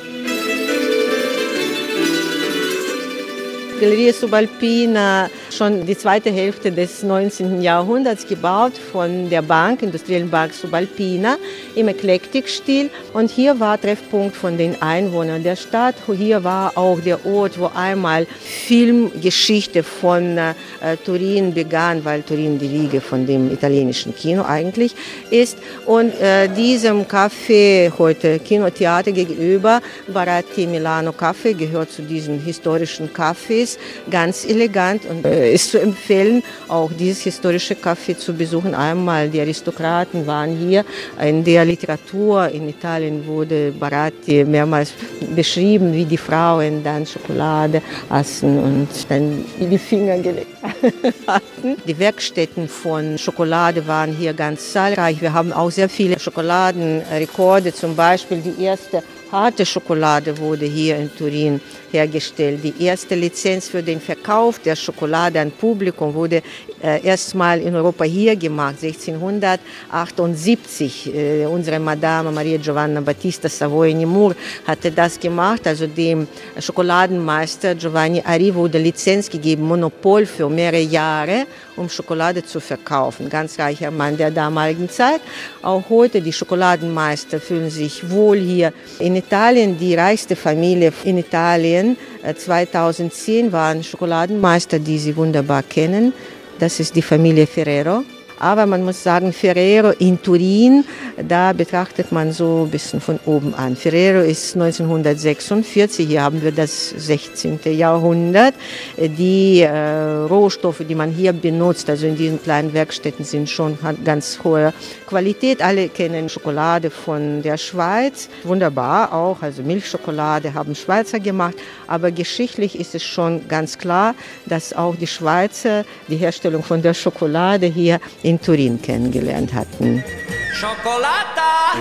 S4: Galeria Subalpina schon die zweite Hälfte des 19. Jahrhunderts gebaut von der Bank, Industriellen Bank Subalpina, im Eklektikstil. Und hier war Treffpunkt von den Einwohnern der Stadt. Hier war auch der Ort, wo einmal Filmgeschichte von äh, Turin begann, weil Turin die Wiege von dem italienischen Kino eigentlich ist. Und äh, diesem Café, heute Kinotheater gegenüber, Baratti Milano Café, gehört zu diesen historischen Cafés ist ganz elegant und äh, ist zu empfehlen, auch dieses historische Café zu besuchen. Einmal die Aristokraten waren hier. In der Literatur in Italien wurde Baratti mehrmals beschrieben, wie die Frauen dann Schokolade aßen und dann in die Finger gelegt hatten. Die Werkstätten von Schokolade waren hier ganz zahlreich. Wir haben auch sehr viele Schokoladenrekorde, zum Beispiel die erste harte Schokolade wurde hier in Turin hergestellt. Die erste Lizenz für den Verkauf der Schokolade an Publikum wurde äh, erstmal in Europa hier gemacht, 1678. Äh, unsere Madame Maria Giovanna Battista Savoy Nimur hatte das gemacht. Also dem Schokoladenmeister Giovanni Ari wurde Lizenz gegeben, Monopol für mehrere Jahre, um Schokolade zu verkaufen. Ganz reicher Mann der damaligen Zeit. Auch heute die Schokoladenmeister fühlen sich wohl hier in Italien. Die reichste Familie in Italien 2010 äh, waren Schokoladenmeister, die Sie wunderbar kennen. Das ist die Familie Ferrero. Aber man muss sagen, Ferrero in Turin, da betrachtet man so ein bisschen von oben an. Ferrero ist 1946, hier haben wir das 16. Jahrhundert. Die äh, Rohstoffe, die man hier benutzt, also in diesen kleinen Werkstätten, sind schon ganz hohe Qualität. Alle kennen Schokolade von der Schweiz. Wunderbar auch, also Milchschokolade haben Schweizer gemacht. Aber geschichtlich ist es schon ganz klar, dass auch die Schweizer die Herstellung von der Schokolade hier in in Turin kennengelernt hatten. Schokolata!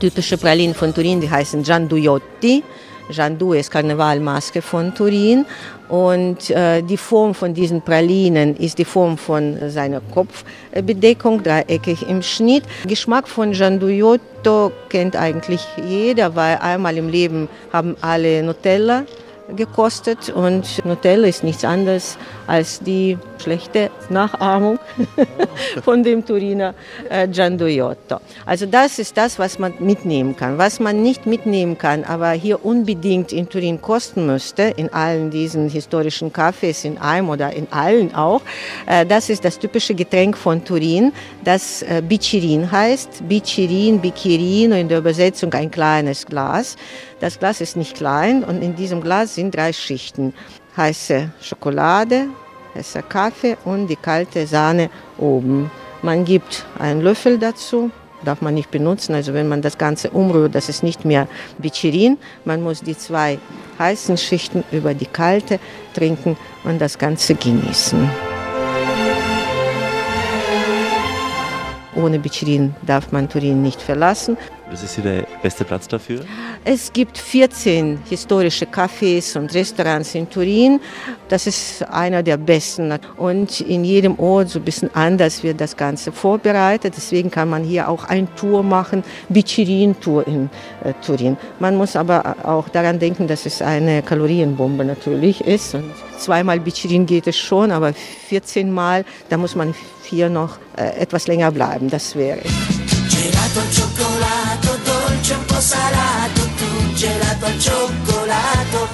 S4: Typische Pralinen von Turin, die heißen Gianduiotti. Giandu ist Karnevalmaske von Turin und äh, die Form von diesen Pralinen ist die Form von seiner Kopfbedeckung, dreieckig im Schnitt. Geschmack von Gianduiotto kennt eigentlich jeder, weil einmal im Leben haben alle Nutella gekostet und Nutella ist nichts anderes als die schlechte Nachahmung von dem Turiner äh, Gianduiotto. Also das ist das, was man mitnehmen kann. Was man nicht mitnehmen kann, aber hier unbedingt in Turin kosten müsste, in allen diesen historischen Cafés, in einem oder in allen auch, äh, das ist das typische Getränk von Turin, das äh, Bichirin heißt. Bichirin, Bikirin, in der Übersetzung ein kleines Glas. Das Glas ist nicht klein und in diesem Glas sind drei Schichten. Heiße Schokolade, heißer Kaffee und die kalte Sahne oben. Man gibt einen Löffel dazu, darf man nicht benutzen. Also wenn man das Ganze umrührt, das ist nicht mehr Bichirin. Man muss die zwei heißen Schichten über die kalte trinken und das Ganze genießen. Ohne Bichirin darf man Turin nicht verlassen.
S2: Das ist hier der beste Platz dafür?
S4: Es gibt 14 historische Cafés und Restaurants in Turin. Das ist einer der besten. Und in jedem Ort so ein bisschen anders wird das Ganze vorbereitet. Deswegen kann man hier auch eine Tour machen, Bichirin-Tour in äh, Turin. Man muss aber auch daran denken, dass es eine Kalorienbombe natürlich ist. Und zweimal Bichirin geht es schon, aber 14 Mal, da muss man hier noch äh, etwas länger bleiben. Das wäre
S12: Gelato un po' salato, tu gelato al cioccolato,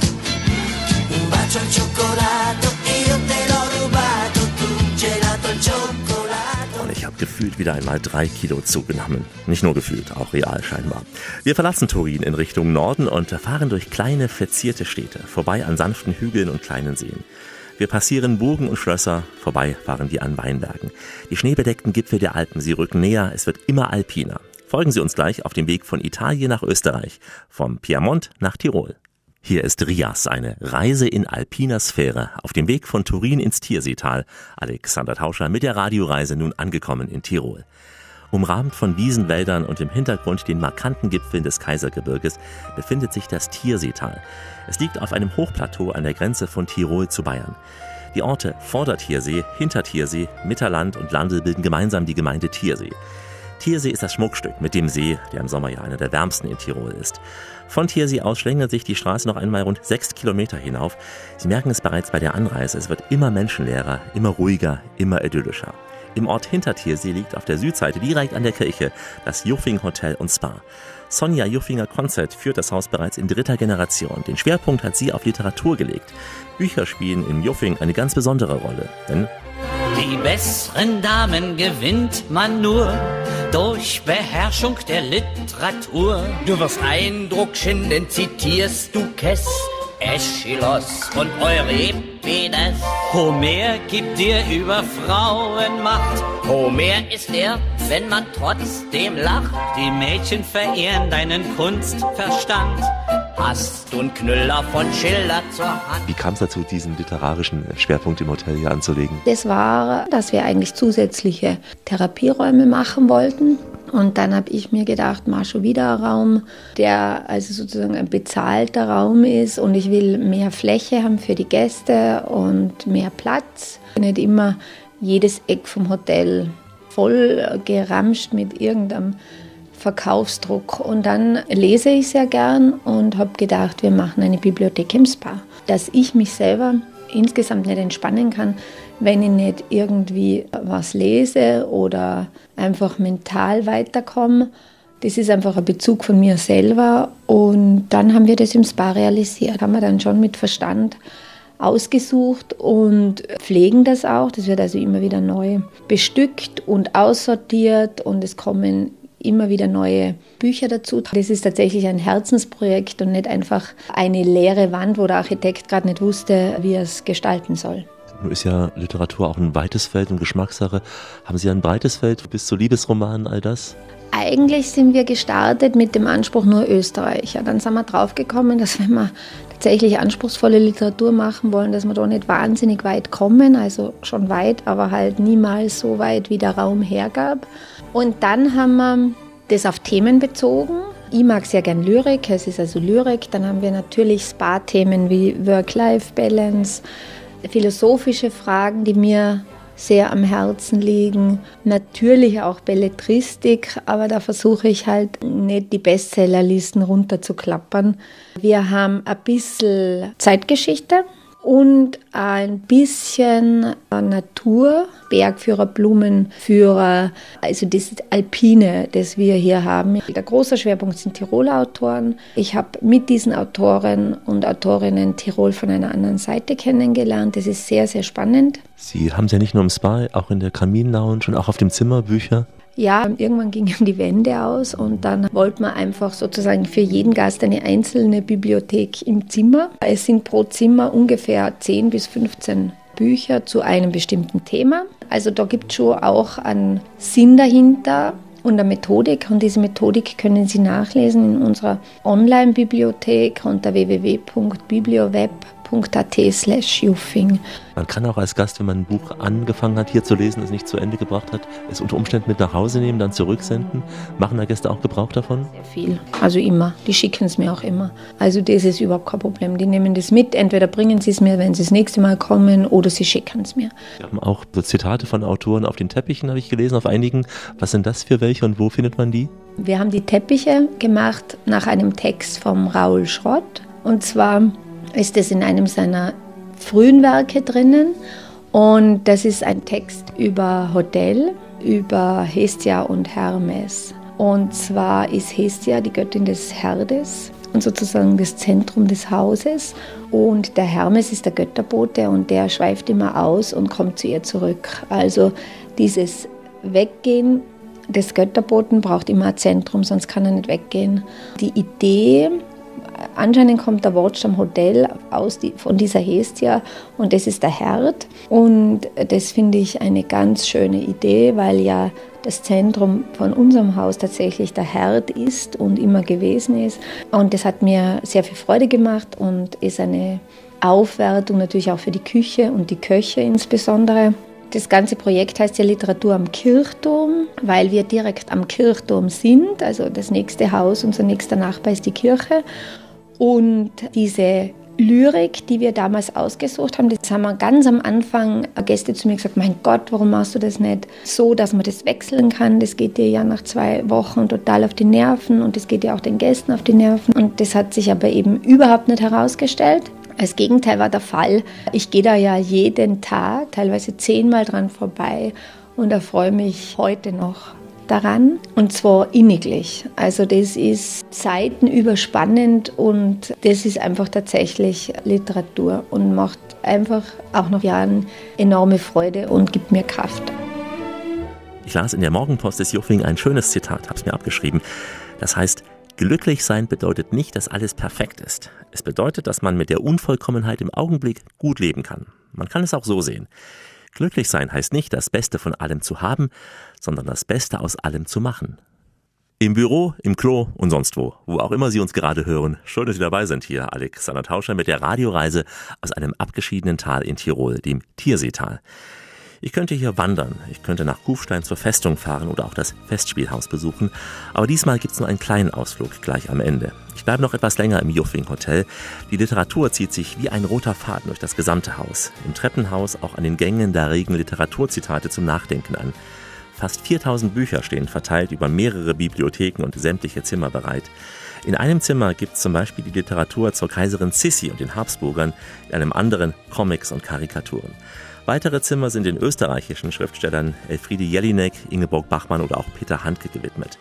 S12: un bacio al cioccolato, io te l'ho rubato, tu gelato al cioccolato.
S2: Und ich habe gefühlt wieder einmal drei Kilo zugenommen. Nicht nur gefühlt, auch real scheinbar. Wir verlassen Turin in Richtung Norden und fahren durch kleine, verzierte Städte, vorbei an sanften Hügeln und kleinen Seen. Wir passieren Burgen und Schlösser, vorbei fahren wir an Weinbergen. Die schneebedeckten Gipfel der Alpen, sie rücken näher, es wird immer alpiner. Folgen Sie uns gleich auf dem Weg von Italien nach Österreich, vom Piemont nach Tirol. Hier ist Rias, eine Reise in alpiner Sphäre, auf dem Weg von Turin ins Tierseetal. Alexander Tauscher mit der Radioreise nun angekommen in Tirol. Umrahmt von Wiesenwäldern und im Hintergrund den markanten Gipfeln des Kaisergebirges befindet sich das Tierseetal. Es liegt auf einem Hochplateau an der Grenze von Tirol zu Bayern. Die Orte Vordertiersee, Hintertiersee, Mitterland und Landel bilden gemeinsam die Gemeinde Tiersee. Tiersee ist das Schmuckstück mit dem See, der im Sommer ja einer der wärmsten in Tirol ist. Von Tiersee aus schlängelt sich die Straße noch einmal rund sechs Kilometer hinauf. Sie merken es bereits bei der Anreise, es wird immer menschenleerer, immer ruhiger, immer idyllischer. Im Ort Hintertiersee liegt auf der Südseite direkt an der Kirche das Juffing Hotel und Spa. Sonja Juffinger Konzert führt das Haus bereits in dritter Generation. Den Schwerpunkt hat sie auf Literatur gelegt. Bücher spielen in Juffing eine ganz besondere Rolle, denn
S13: Die besseren Damen gewinnt man nur durch Beherrschung der Literatur. Du wirst Eindruck schinden, zitierst du Kess, Aeschylus und Euripides. Homer gibt dir über Frauen Macht. Homer ist er, wenn man trotzdem lacht. Die Mädchen verehren deinen Kunstverstand. Hast du einen Knüller von Schiller zur Hand?
S2: wie kam es dazu, diesen literarischen Schwerpunkt im Hotel hier anzulegen?
S5: Das war, dass wir eigentlich zusätzliche Therapieräume machen wollten. Und dann habe ich mir gedacht, mach schon wieder ein Raum, der also sozusagen ein bezahlter Raum ist und ich will mehr Fläche haben für die Gäste und mehr Platz. Nicht immer jedes Eck vom Hotel voll geramscht mit irgendeinem Verkaufsdruck. Und dann lese ich sehr gern und habe gedacht, wir machen eine Bibliothek im Spa. Dass ich mich selber insgesamt nicht entspannen kann, wenn ich nicht irgendwie was lese oder einfach mental weiterkomme. Das ist einfach ein Bezug von mir selber. Und dann haben wir das im Spa realisiert. Haben wir dann schon mit Verstand ausgesucht und pflegen das auch. Das wird also immer wieder neu bestückt und aussortiert und es kommen immer wieder neue Bücher dazu. Das ist tatsächlich ein Herzensprojekt und nicht einfach eine leere Wand, wo der Architekt gerade nicht wusste, wie er es gestalten soll.
S2: Nun ist ja Literatur auch ein weites Feld und Geschmackssache. Haben Sie ein breites Feld bis zu Liebesromanen, all das?
S5: Eigentlich sind wir gestartet mit dem Anspruch nur Österreicher. Dann sind wir draufgekommen, dass wenn wir tatsächlich anspruchsvolle Literatur machen wollen, dass wir da nicht wahnsinnig weit kommen, also schon weit, aber halt niemals so weit, wie der Raum hergab. Und dann haben wir das auf Themen bezogen. Ich mag sehr gern Lyrik, es ist also Lyrik. Dann haben wir natürlich Spa-Themen wie Work-Life-Balance, philosophische Fragen, die mir sehr am Herzen liegen. Natürlich auch Belletristik, aber da versuche ich halt nicht die Bestsellerlisten runterzuklappern. Wir haben ein bisschen Zeitgeschichte und ein bisschen Natur, Bergführer, Blumenführer, also das Alpine, das wir hier haben. Der große Schwerpunkt sind Tiroler Autoren. Ich habe mit diesen Autoren und Autorinnen Tirol von einer anderen Seite kennengelernt. Das ist sehr, sehr spannend.
S2: Sie haben ja nicht nur im Spa, auch in der Kamin-Lounge und auch auf dem Zimmer Bücher.
S5: Ja, irgendwann gingen die Wände aus und dann wollte man einfach sozusagen für jeden Gast eine einzelne Bibliothek im Zimmer. Es sind pro Zimmer ungefähr 10 bis 15 Bücher zu einem bestimmten Thema. Also da gibt es schon auch einen Sinn dahinter und eine Methodik. Und diese Methodik können Sie nachlesen in unserer Online-Bibliothek unter www.biblioweb.com www.ccc.at slash Juffing.
S2: Man kann auch als Gast, wenn man ein Buch angefangen hat, hier zu lesen, es nicht zu Ende gebracht hat, es unter Umständen mit nach Hause nehmen, dann zurücksenden. Machen da Gäste auch Gebrauch davon?
S5: Sehr viel. Also immer. Die schicken es mir auch immer. Also das ist überhaupt kein Problem. Die nehmen das mit. Entweder bringen sie es mir, wenn sie das nächste Mal kommen, oder sie schicken es mir.
S2: Wir haben auch so Zitate von Autoren auf den Teppichen, habe ich gelesen, auf einigen. Was sind das für welche und wo findet man die?
S5: Wir haben die Teppiche gemacht nach einem Text vom Raoul Schrott. Und zwar ist es in einem seiner frühen Werke drinnen. Und das ist ein Text über Hotel, über Hestia und Hermes. Und zwar ist Hestia die Göttin des Herdes und sozusagen das Zentrum des Hauses. Und der Hermes ist der Götterbote und der schweift immer aus und kommt zu ihr zurück. Also dieses Weggehen des Götterboten braucht immer ein Zentrum, sonst kann er nicht weggehen. Die Idee Anscheinend kommt der Wortstamm Hotel aus die, von dieser Hestia und das ist der Herd. Und das finde ich eine ganz schöne Idee, weil ja das Zentrum von unserem Haus tatsächlich der Herd ist und immer gewesen ist. Und das hat mir sehr viel Freude gemacht und ist eine Aufwertung natürlich auch für die Küche und die Köche insbesondere. Das ganze Projekt heißt ja Literatur am Kirchturm, weil wir direkt am Kirchturm sind. Also das nächste Haus, unser nächster Nachbar ist die Kirche. Und diese Lyrik, die wir damals ausgesucht haben, das haben wir ganz am Anfang Gäste zu mir gesagt, mein Gott, warum machst du das nicht so, dass man das wechseln kann? Das geht dir ja nach zwei Wochen total auf die Nerven und das geht ja auch den Gästen auf die Nerven. Und das hat sich aber eben überhaupt nicht herausgestellt. Das Gegenteil war der Fall. Ich gehe da ja jeden Tag, teilweise zehnmal dran vorbei und erfreue mich heute noch daran und zwar inniglich. Also das ist seitenüberspannend und das ist einfach tatsächlich Literatur und macht einfach auch nach Jahren enorme Freude und gibt mir Kraft.
S2: Ich las in der Morgenpost des Juffing ein schönes Zitat, habe es mir abgeschrieben. Das heißt, glücklich sein bedeutet nicht, dass alles perfekt ist. Es bedeutet, dass man mit der Unvollkommenheit im Augenblick gut leben kann. Man kann es auch so sehen. Glücklich sein heißt nicht, das Beste von allem zu haben, sondern das Beste aus allem zu machen. Im Büro, im Klo und sonst wo, wo auch immer Sie uns gerade hören. Schön, dass Sie dabei sind hier, Alexander Tauscher mit der Radioreise aus einem abgeschiedenen Tal in Tirol, dem Tierseetal. Ich könnte hier wandern, ich könnte nach Kufstein zur Festung fahren oder auch das Festspielhaus besuchen, aber diesmal gibt's nur einen kleinen Ausflug gleich am Ende. Ich bleibe noch etwas länger im Juffing Hotel. Die Literatur zieht sich wie ein roter Faden durch das gesamte Haus. Im Treppenhaus auch an den Gängen da regen Literaturzitate zum Nachdenken an. Fast 4000 Bücher stehen verteilt über mehrere Bibliotheken und sämtliche Zimmer bereit. In einem Zimmer gibt es zum Beispiel die Literatur zur Kaiserin Sissi und den Habsburgern, in einem anderen Comics und Karikaturen. Weitere Zimmer sind den österreichischen Schriftstellern Elfriede Jelinek, Ingeborg Bachmann oder auch Peter Handke gewidmet.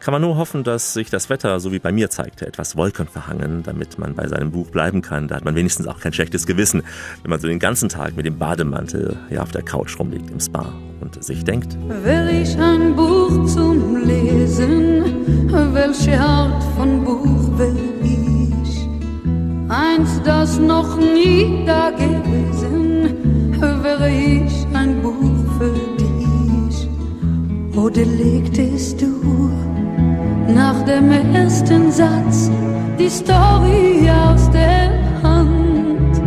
S2: Kann man nur hoffen, dass sich das Wetter, so wie bei mir zeigte, etwas wolkenverhangen, damit man bei seinem Buch bleiben kann. Da hat man wenigstens auch kein schlechtes Gewissen, wenn man so den ganzen Tag mit dem Bademantel ja, auf der Couch rumliegt im Spa und sich denkt.
S14: Will ich ein Buch zum Lesen? Welche Art von Buch will ich? Eins, das noch nie da gewesen wäre ich ein Buch für dich. Oder legtest du nach dem ersten Satz die Story aus der Hand?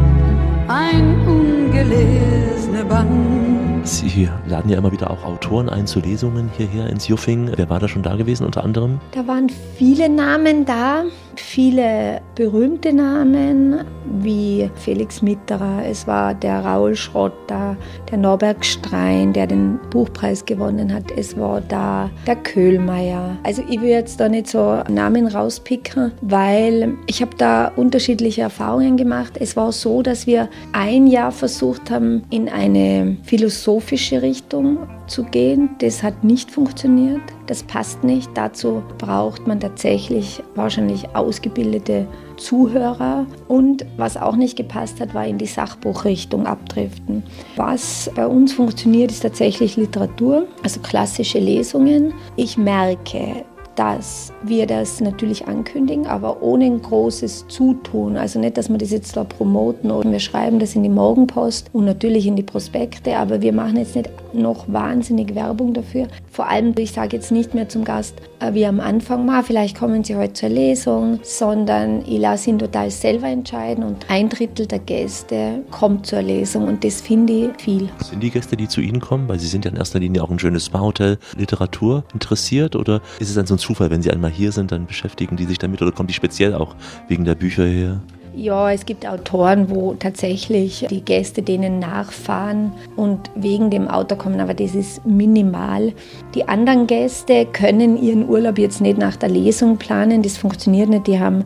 S14: Ein ungelesener Band.
S2: Sie laden ja immer wieder auch Autoren ein zu Lesungen hierher ins Juffing. Wer war da schon da gewesen unter anderem?
S5: Da waren viele Namen da. Viele berühmte Namen wie Felix Mitterer, es war der Raul Schrotter, der Norbert Strein, der den Buchpreis gewonnen hat, es war da der Köhlmeier. Also ich will jetzt da nicht so Namen rauspicken, weil ich habe da unterschiedliche Erfahrungen gemacht. Es war so, dass wir ein Jahr versucht haben, in eine philosophische Richtung zu gehen. Das hat nicht funktioniert. Das passt nicht. Dazu braucht man tatsächlich wahrscheinlich ausgebildete Zuhörer. Und was auch nicht gepasst hat, war in die Sachbuchrichtung abdriften. Was bei uns funktioniert, ist tatsächlich Literatur, also klassische Lesungen. Ich merke, dass wir das natürlich ankündigen, aber ohne ein großes Zutun. Also nicht, dass wir das jetzt da promoten oder wir schreiben das in die Morgenpost und natürlich in die Prospekte, aber wir machen jetzt nicht noch wahnsinnig Werbung dafür. Vor allem, ich sage jetzt nicht mehr zum Gast, äh, wie am Anfang, mal, vielleicht kommen Sie heute zur Lesung, sondern ich lasse ihn total selber entscheiden und ein Drittel der Gäste kommt zur Lesung und das finde ich viel.
S2: Sind die Gäste, die zu Ihnen kommen, weil Sie sind ja in erster Linie auch ein schönes Spa-Hotel, Literatur interessiert oder ist es dann so ein Zufall, wenn Sie einmal hier sind, dann beschäftigen die sich damit oder kommen die speziell auch wegen der Bücher her?
S5: Ja, es gibt Autoren, wo tatsächlich die Gäste denen nachfahren und wegen dem Auto kommen, aber das ist minimal. Die anderen Gäste können ihren Urlaub jetzt nicht nach der Lesung planen, das funktioniert nicht. Die haben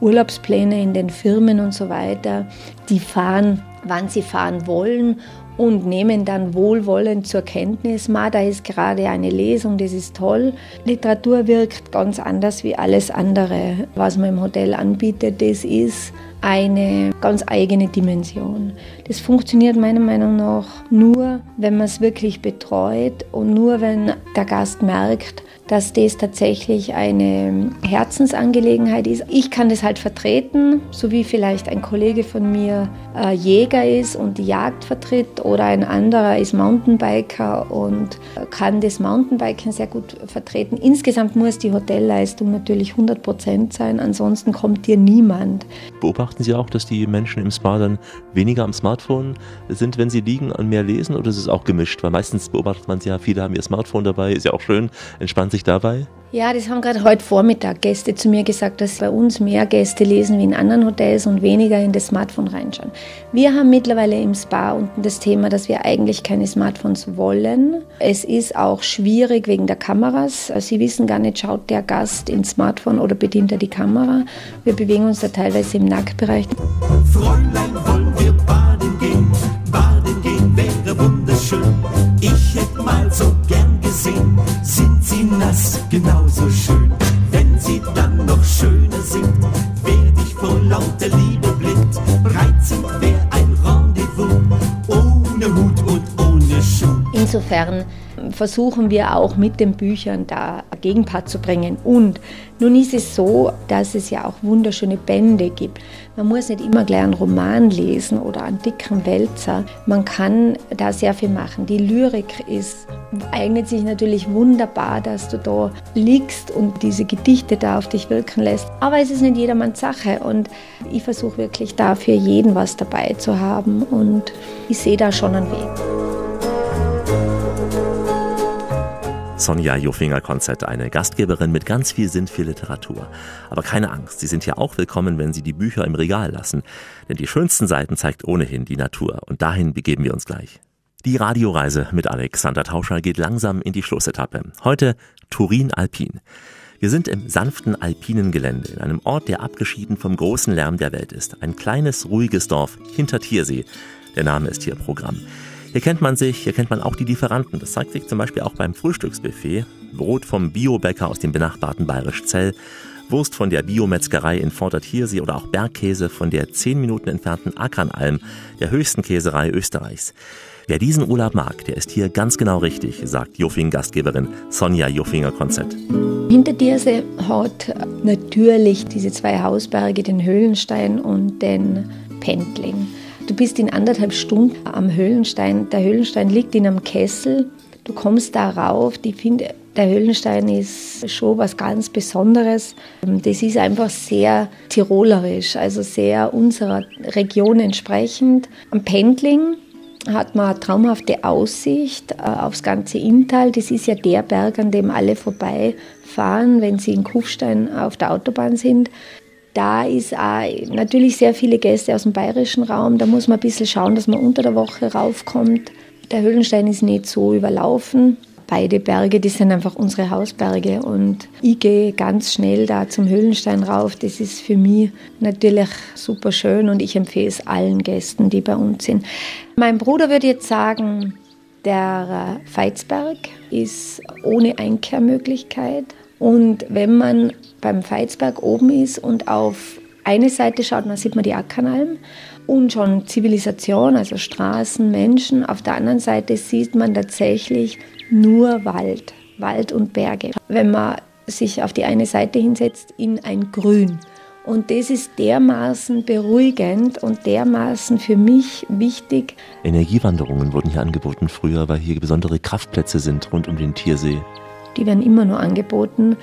S5: Urlaubspläne in den Firmen und so weiter. Die fahren, wann sie fahren wollen und nehmen dann wohlwollend zur Kenntnis, ma, da ist gerade eine Lesung, das ist toll. Literatur wirkt ganz anders wie alles andere, was man im Hotel anbietet. Das ist eine ganz eigene Dimension. Das funktioniert meiner Meinung nach nur, wenn man es wirklich betreut und nur wenn der Gast merkt, dass das tatsächlich eine Herzensangelegenheit ist. Ich kann das halt vertreten, so wie vielleicht ein Kollege von mir äh, Jäger ist und die Jagd vertritt oder ein anderer ist Mountainbiker und kann das Mountainbiken sehr gut vertreten. Insgesamt muss die Hotelleistung natürlich 100 Prozent sein, ansonsten kommt dir niemand.
S2: Beobachten Sie auch, dass die Menschen im Spa dann weniger am Smartphone sind, wenn sie liegen und mehr lesen oder ist es auch gemischt? Weil meistens beobachtet man ja, viele haben ihr Smartphone dabei, ist ja auch schön, entspannt sich dabei?
S5: Ja, das haben gerade heute Vormittag Gäste zu mir gesagt, dass bei uns mehr Gäste lesen wie in anderen Hotels und weniger in das Smartphone reinschauen. Wir haben mittlerweile im Spa unten das Thema, dass wir eigentlich keine Smartphones wollen. Es ist auch schwierig wegen der Kameras. Sie wissen gar nicht, schaut der Gast ins Smartphone oder bedient er die Kamera. Wir bewegen uns da teilweise im Nacktbereich.
S15: Fräulein, wollen wir baden gehen? Baden gehen wäre wunderschön. Ich hätte mal so gern gesehen, sind sie nass genauso schön. Wenn sie dann noch schöner sind, werd ich vor lauter Liebe blind. Reizend wär ein Rendezvous, ohne Hut und ohne Schuh.
S5: Insofern versuchen wir auch mit den Büchern da ein Gegenpart zu bringen. Und nun ist es so, dass es ja auch wunderschöne Bände gibt. Man muss nicht immer gleich einen Roman lesen oder einen dicken Wälzer. Man kann da sehr viel machen. Die Lyrik ist, eignet sich natürlich wunderbar, dass du da liegst und diese Gedichte da auf dich wirken lässt. Aber es ist nicht jedermanns Sache und ich versuche wirklich da für jeden was dabei zu haben und ich sehe da schon einen Weg.
S2: Sonja Jofinger-Konzert, eine Gastgeberin mit ganz viel Sinn für Literatur. Aber keine Angst, Sie sind ja auch willkommen, wenn Sie die Bücher im Regal lassen. Denn die schönsten Seiten zeigt ohnehin die Natur. Und dahin begeben wir uns gleich. Die Radioreise mit Alexander Tauscher geht langsam in die Schlussetappe. Heute Turin Alpin. Wir sind im sanften alpinen Gelände, in einem Ort, der abgeschieden vom großen Lärm der Welt ist. Ein kleines, ruhiges Dorf hinter Tiersee. Der Name ist hier Programm. Hier kennt man sich, hier kennt man auch die Lieferanten. Das zeigt sich zum Beispiel auch beim Frühstücksbuffet. Brot vom Biobäcker aus dem benachbarten Bayerisch Zell, Wurst von der Biometzgerei in Vordertiersee oder auch Bergkäse von der zehn Minuten entfernten Ackernalm, der höchsten Käserei Österreichs. Wer diesen Urlaub mag, der ist hier ganz genau richtig, sagt Jofing-Gastgeberin Sonja Jofinger-Konzett.
S5: Hinter Dirse hat natürlich diese zwei Hausberge, den Höhlenstein und den Pendling. Du bist in anderthalb Stunden am Höhlenstein. Der Höhlenstein liegt in einem Kessel. Du kommst da rauf. Ich finde, der Höhlenstein ist schon was ganz Besonderes. Das ist einfach sehr tirolerisch, also sehr unserer Region entsprechend. Am Pendling hat man eine traumhafte Aussicht äh, aufs ganze Inntal. Das ist ja der Berg, an dem alle vorbeifahren, wenn sie in Kufstein auf der Autobahn sind. Da ist auch natürlich sehr viele Gäste aus dem bayerischen Raum. Da muss man ein bisschen schauen, dass man unter der Woche raufkommt. Der Höhlenstein ist nicht so überlaufen. Beide Berge, die sind einfach unsere Hausberge und ich gehe ganz schnell da zum Höhlenstein rauf. Das ist für mich natürlich super schön und ich empfehle es allen Gästen, die bei uns sind. Mein Bruder würde jetzt sagen, der Veitsberg ist ohne Einkehrmöglichkeit. Und wenn man beim Veitsberg oben ist und auf eine Seite schaut, dann sieht man die Ackernalm und schon Zivilisation, also Straßen, Menschen. Auf der anderen Seite sieht man tatsächlich nur Wald, Wald und Berge. Wenn man sich auf die eine Seite hinsetzt, in ein Grün. Und das ist dermaßen beruhigend und dermaßen für mich wichtig.
S2: Energiewanderungen wurden hier angeboten früher, weil hier besondere Kraftplätze sind rund um den Tiersee.
S5: Die werden immer nur angeboten.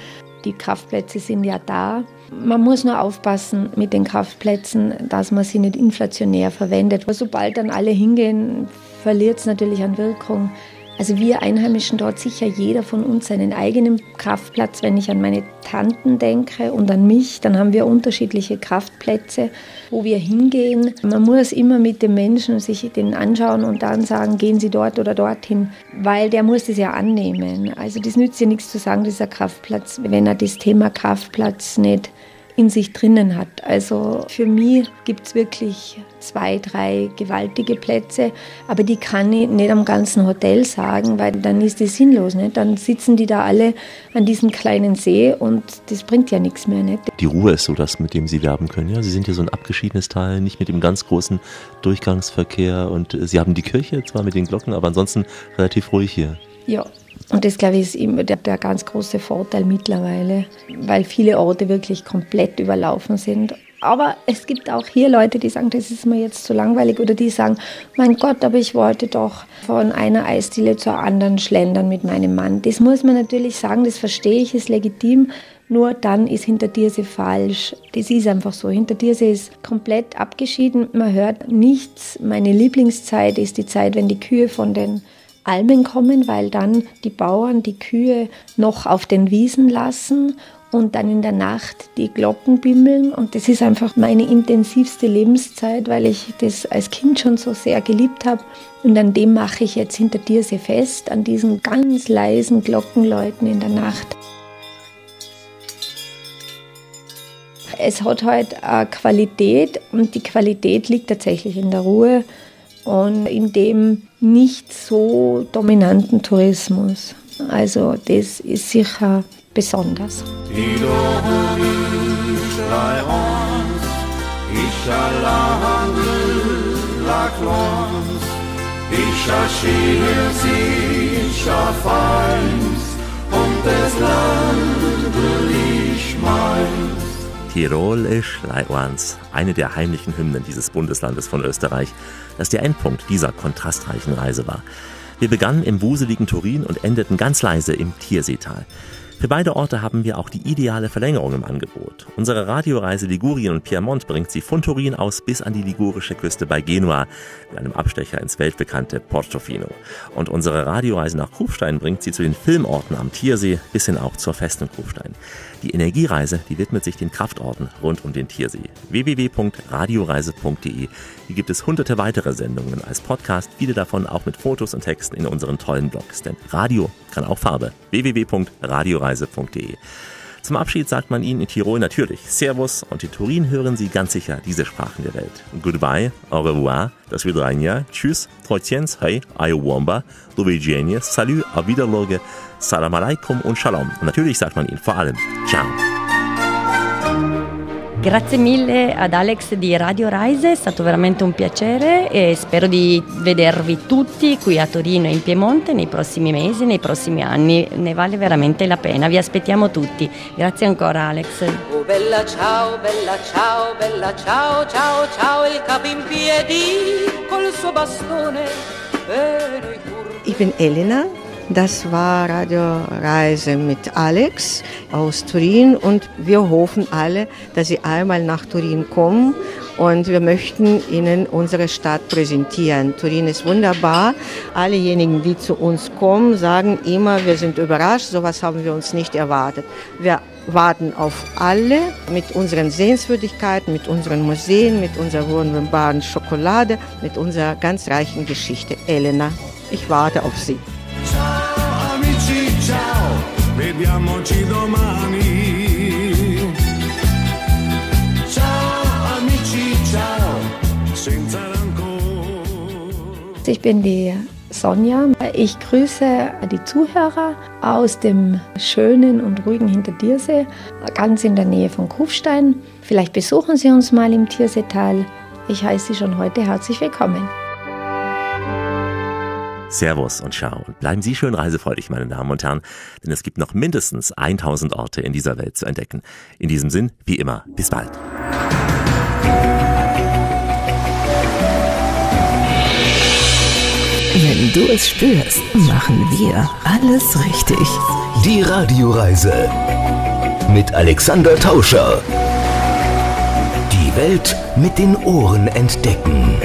S5: Die Kraftplätze sind ja da. Man muss nur aufpassen mit den Kraftplätzen, dass man sie nicht inflationär verwendet. Sobald dann alle hingehen, verliert es natürlich an Wirkung. Also wir Einheimischen dort sicher jeder von uns seinen eigenen Kraftplatz. Wenn ich an meine Tanten denke und an mich, dann haben wir unterschiedliche Kraftplätze, wo wir hingehen. Man muss immer mit dem Menschen sich den anschauen und dann sagen, gehen Sie dort oder dorthin, weil der muss das ja annehmen. Also das nützt ja nichts zu sagen, dieser Kraftplatz, wenn er das Thema Kraftplatz nicht in sich drinnen hat. Also für mich gibt es wirklich zwei, drei gewaltige Plätze, aber die kann ich nicht am ganzen Hotel sagen, weil dann ist das sinnlos. Nicht? Dann sitzen die da alle an diesem kleinen See und das bringt ja nichts mehr. Nicht?
S2: Die Ruhe ist so das, mit dem Sie werben können. Ja? Sie sind hier so ein abgeschiedenes Teil, nicht mit dem ganz großen Durchgangsverkehr und Sie haben die Kirche zwar mit den Glocken, aber ansonsten relativ ruhig hier.
S5: Ja, und das, glaube ich, ist immer der, der ganz große Vorteil mittlerweile, weil viele Orte wirklich komplett überlaufen sind. Aber es gibt auch hier Leute, die sagen, das ist mir jetzt zu langweilig oder die sagen, mein Gott, aber ich wollte doch von einer Eisdiele zur anderen schlendern mit meinem Mann. Das muss man natürlich sagen, das verstehe ich, ist legitim. Nur dann ist hinter Hintertiersee falsch. Das ist einfach so. Hinter Hintertiersee ist komplett abgeschieden. Man hört nichts. Meine Lieblingszeit ist die Zeit, wenn die Kühe von den Almen kommen, weil dann die Bauern die Kühe noch auf den Wiesen lassen und dann in der Nacht die Glocken bimmeln. Und das ist einfach meine intensivste Lebenszeit, weil ich das als Kind schon so sehr geliebt habe. Und an dem mache ich jetzt hinter dir sehr fest, an diesen ganz leisen Glockenläuten in der Nacht. Es hat halt eine Qualität und die Qualität liegt tatsächlich in der Ruhe und in dem nicht so dominanten Tourismus. Also das ist sicher besonders.
S2: und das Land will ich meins. Tirol ist Leitwans, eine der heimlichen Hymnen dieses Bundeslandes von Österreich, das der Endpunkt dieser kontrastreichen Reise war. Wir begannen im wuseligen Turin und endeten ganz leise im Tierseetal. Für beide Orte haben wir auch die ideale Verlängerung im Angebot. Unsere Radioreise Ligurien und Piemont bringt sie von Turin aus bis an die ligurische Küste bei Genua, mit einem Abstecher ins weltbekannte Portofino. Und unsere Radioreise nach Kufstein bringt sie zu den Filmorten am Tiersee bis hin auch zur festen Kufstein. Die Energiereise, die widmet sich den Kraftorten rund um den Tiersee. www.radioreise.de. Hier gibt es hunderte weitere Sendungen als Podcast, viele davon auch mit Fotos und Texten in unseren tollen Blogs. Denn Radio kann auch Farbe. www.radioreise.de. Zum Abschied sagt man ihnen in Tirol natürlich Servus und in Turin hören sie ganz sicher diese Sprachen der Welt. Goodbye, au revoir, das Wiedersehen, tschüss, trojens, hey, ayowamba, do salut, auf Wiederloge, salam alaikum und shalom. Und natürlich sagt man ihnen vor allem ciao.
S3: Grazie mille ad Alex di Radio Rise, è stato veramente un piacere e spero di vedervi tutti qui a Torino e in Piemonte nei prossimi mesi, nei prossimi anni, ne vale veramente la pena, vi aspettiamo tutti. Grazie ancora Alex.
S8: Oh bella ciao, bella ciao, bella ciao, ciao, ciao, il capo in piedi col suo bastone.
S4: Ich bin Elena Das war Radioreise mit Alex aus Turin und wir hoffen alle, dass Sie einmal nach Turin kommen und wir möchten Ihnen unsere Stadt präsentieren. Turin ist wunderbar. Allejenigen, die zu uns kommen, sagen immer, wir sind überrascht, sowas haben wir uns nicht erwartet. Wir warten auf alle mit unseren Sehenswürdigkeiten, mit unseren Museen, mit unserer wunderbaren Schokolade, mit unserer ganz reichen Geschichte. Elena, ich warte auf Sie.
S16: Vediamoci domani.
S5: Ich bin die Sonja. Ich grüße die Zuhörer aus dem schönen und ruhigen Hintertiersee, ganz in der Nähe von Kufstein. Vielleicht besuchen Sie uns mal im Tierseetal. Ich heiße Sie schon heute herzlich willkommen.
S2: Servus und ciao. Und bleiben Sie schön reisefreudig, meine Damen und Herren, denn es gibt noch mindestens 1000 Orte in dieser Welt zu entdecken. In diesem Sinn, wie immer, bis bald.
S1: Wenn du es spürst, machen wir alles richtig. Die Radioreise mit Alexander Tauscher. Die Welt mit den Ohren entdecken.